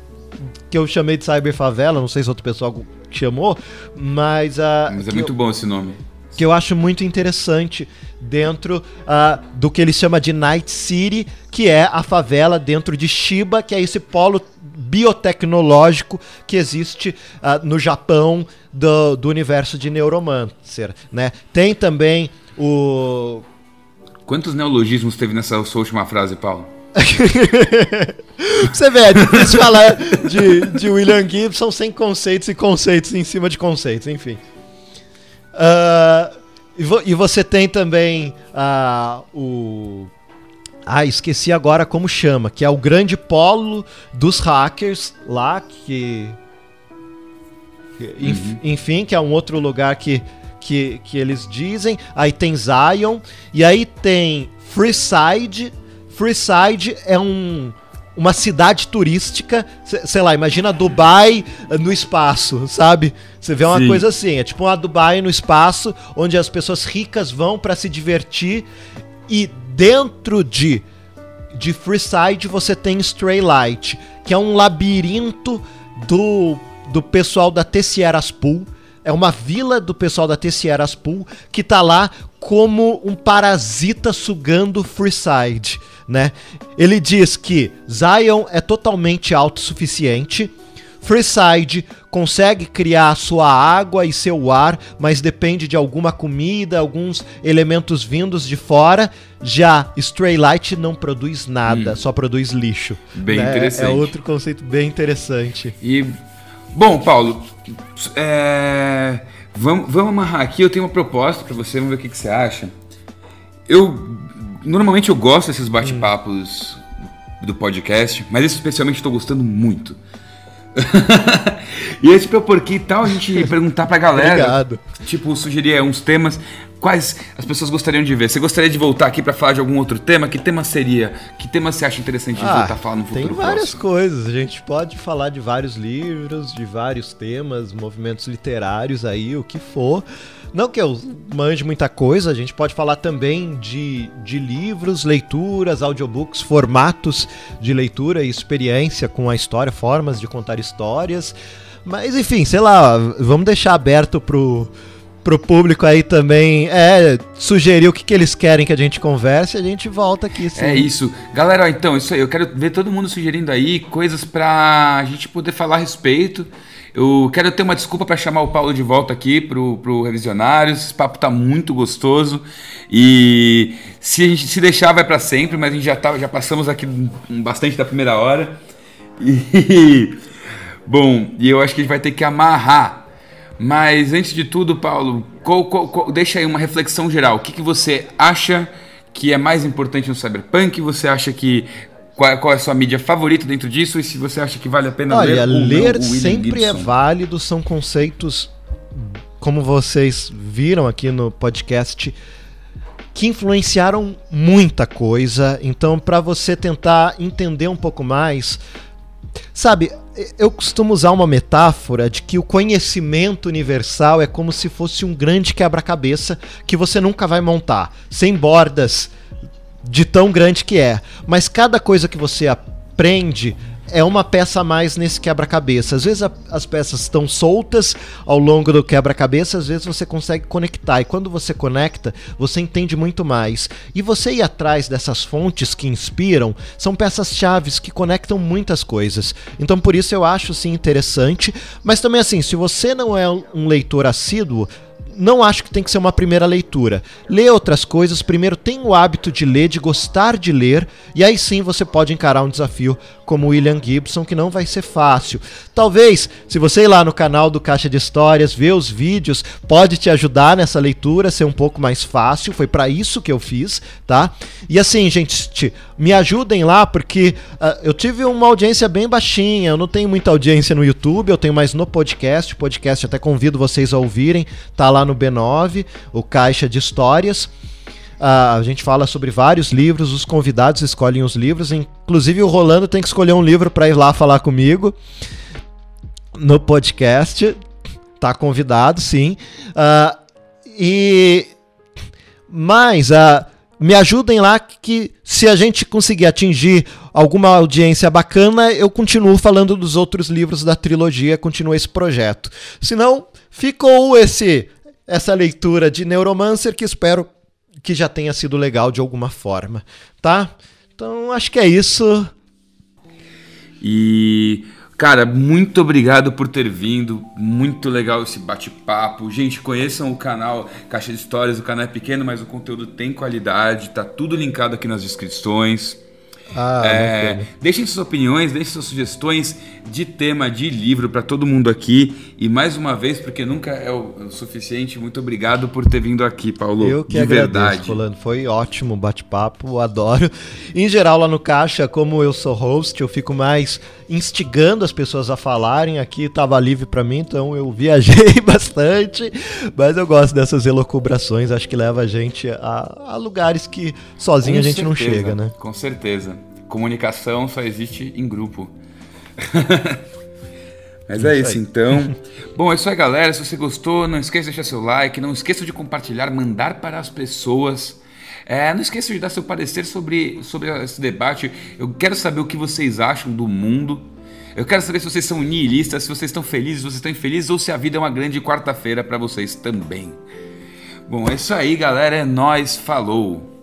que eu chamei de cyberfavela, não sei se outro pessoal chamou, mas... Uh, mas é muito eu, bom esse nome. Que eu acho muito interessante dentro uh, do que ele chama de Night City, que é a favela dentro de Shiba, que é esse polo biotecnológico que existe uh, no Japão do, do universo de Neuromancer, né? Tem também o... Quantos neologismos teve nessa sua última frase, Paulo? Você vê, é difícil falar de, de William Gibson sem conceitos e conceitos em cima de conceitos, enfim. Uh, e, vo, e, você tem também uh, o, Ah, esqueci agora como chama, que é o grande polo dos hackers lá, que. Uhum. Enfim, que é um outro lugar que, que, que eles dizem. Aí tem Zion, e aí tem Freeside. Freeside é um uma cidade turística, sei lá, imagina Dubai no espaço, sabe? Você vê uma Sim. coisa assim, é tipo uma Dubai no espaço, onde as pessoas ricas vão para se divertir e dentro de de Freeside você tem Stray Light, que é um labirinto do do pessoal da Tessieras Pool. É uma vila do pessoal da Tessieras Pool que tá lá como um parasita sugando Freeside né? Ele diz que Zion é totalmente autossuficiente, Freeside consegue criar sua água e seu ar, mas depende de alguma comida, alguns elementos vindos de fora. Já Straylight não produz nada, hum. só produz lixo. Bem né? interessante. É outro conceito bem interessante. E bom, Paulo, é... vamos, vamos amarrar aqui. Eu tenho uma proposta para você, vamos ver o que, que você acha. Eu normalmente eu gosto desses bate-papos hum. do podcast, mas esse especialmente estou gostando muito. e esse propor que tal a gente perguntar pra galera, Obrigado. tipo, sugerir uns temas, quais as pessoas gostariam de ver. Você gostaria de voltar aqui para falar de algum outro tema? Que tema seria? Que tema você acha interessante de ah, voltar a falar no futuro Tem várias próximo? coisas. A gente pode falar de vários livros, de vários temas, movimentos literários aí, o que for. Não que eu mande muita coisa, a gente pode falar também de, de livros, leituras, audiobooks, formatos de leitura e experiência com a história, formas de contar histórias. Mas enfim, sei lá, vamos deixar aberto pro, pro público aí também é sugerir o que, que eles querem que a gente converse, a gente volta aqui. Sim. É isso. Galera, então, isso aí, eu quero ver todo mundo sugerindo aí coisas pra gente poder falar a respeito. Eu quero ter uma desculpa para chamar o Paulo de volta aqui pro, pro Revisionários. Esse papo tá muito gostoso. E se a gente se deixar, vai para sempre, mas a gente já, tá, já passamos aqui bastante da primeira hora. E. Bom, e eu acho que a gente vai ter que amarrar. Mas antes de tudo, Paulo, qual, qual, qual, deixa aí uma reflexão geral. O que, que você acha que é mais importante no Cyberpunk? Você acha que qual, qual, é a sua mídia favorita dentro disso e se você acha que vale a pena Olha, ler. Olha, ler sempre é Gibson. é válido, são conceitos, como vocês viram aqui no podcast, que influenciaram muita coisa. Então, para você tentar entender um pouco mais, sabe, eu costumo usar uma metáfora de que o conhecimento universal é como se fosse um grande quebra-cabeça que você nunca vai montar, sem bordas de tão grande que é. Mas cada coisa que você aprende é uma peça a mais nesse quebra-cabeça. Às vezes a, as peças estão soltas ao longo do quebra-cabeça, às vezes você consegue conectar. E quando você conecta, você entende muito mais. E você ir atrás dessas fontes que inspiram são peças-chave que conectam muitas coisas. Então por isso eu acho sim interessante. Mas também assim, se você não é um leitor assíduo, não acho que tem que ser uma primeira leitura. Lê outras coisas, primeiro tem o hábito de ler, de gostar de ler, e aí sim você pode encarar um desafio como William Gibson, que não vai ser fácil. Talvez, se você ir lá no canal do Caixa de Histórias, ver os vídeos, pode te ajudar nessa leitura, ser um pouco mais fácil. Foi para isso que eu fiz, tá? E assim, gente, me ajudem lá, porque uh, eu tive uma audiência bem baixinha. Eu não tenho muita audiência no YouTube, eu tenho mais no podcast. O podcast até convido vocês a ouvirem, tá lá no B9, o Caixa de Histórias. Uh, a gente fala sobre vários livros, os convidados escolhem os livros. Inclusive, o Rolando tem que escolher um livro para ir lá falar comigo no podcast. Tá convidado, sim. Uh, e. Mas. Uh, me ajudem lá que se a gente conseguir atingir alguma audiência bacana, eu continuo falando dos outros livros da trilogia, continua esse projeto. Senão, ficou esse essa leitura de Neuromancer que espero que já tenha sido legal de alguma forma, tá? Então acho que é isso. E cara, muito obrigado por ter vindo. Muito legal esse bate-papo. Gente, conheçam o canal Caixa de Histórias. O canal é pequeno, mas o conteúdo tem qualidade. Tá tudo linkado aqui nas descrições. Ah, é, deixem suas opiniões, deixem suas sugestões de tema, de livro para todo mundo aqui. E mais uma vez, porque nunca é o, suficiente, muito obrigado por ter vindo aqui, Paulo. Eu que de agradeço, verdade. Rolando. Foi ótimo o bate-papo, adoro. Em geral, lá no Caixa, como eu sou host, eu fico mais instigando as pessoas a falarem. Aqui estava livre para mim, então eu viajei bastante. Mas eu gosto dessas elocubrações, acho que leva a gente a, a lugares que sozinho Com a gente certeza, não chega, né? Com certeza. Comunicação só existe em grupo. Mas é isso, então. Bom, é isso aí, galera. Se você gostou, não esqueça de deixar seu like, não esqueça de compartilhar, mandar para as pessoas. É, não esqueça de dar seu parecer sobre, sobre esse debate. Eu quero saber o que vocês acham do mundo. Eu quero saber se vocês são nihilistas, se vocês estão felizes, se vocês estão infelizes ou se a vida é uma grande quarta-feira para vocês também. Bom, é isso aí, galera. É nós, falou.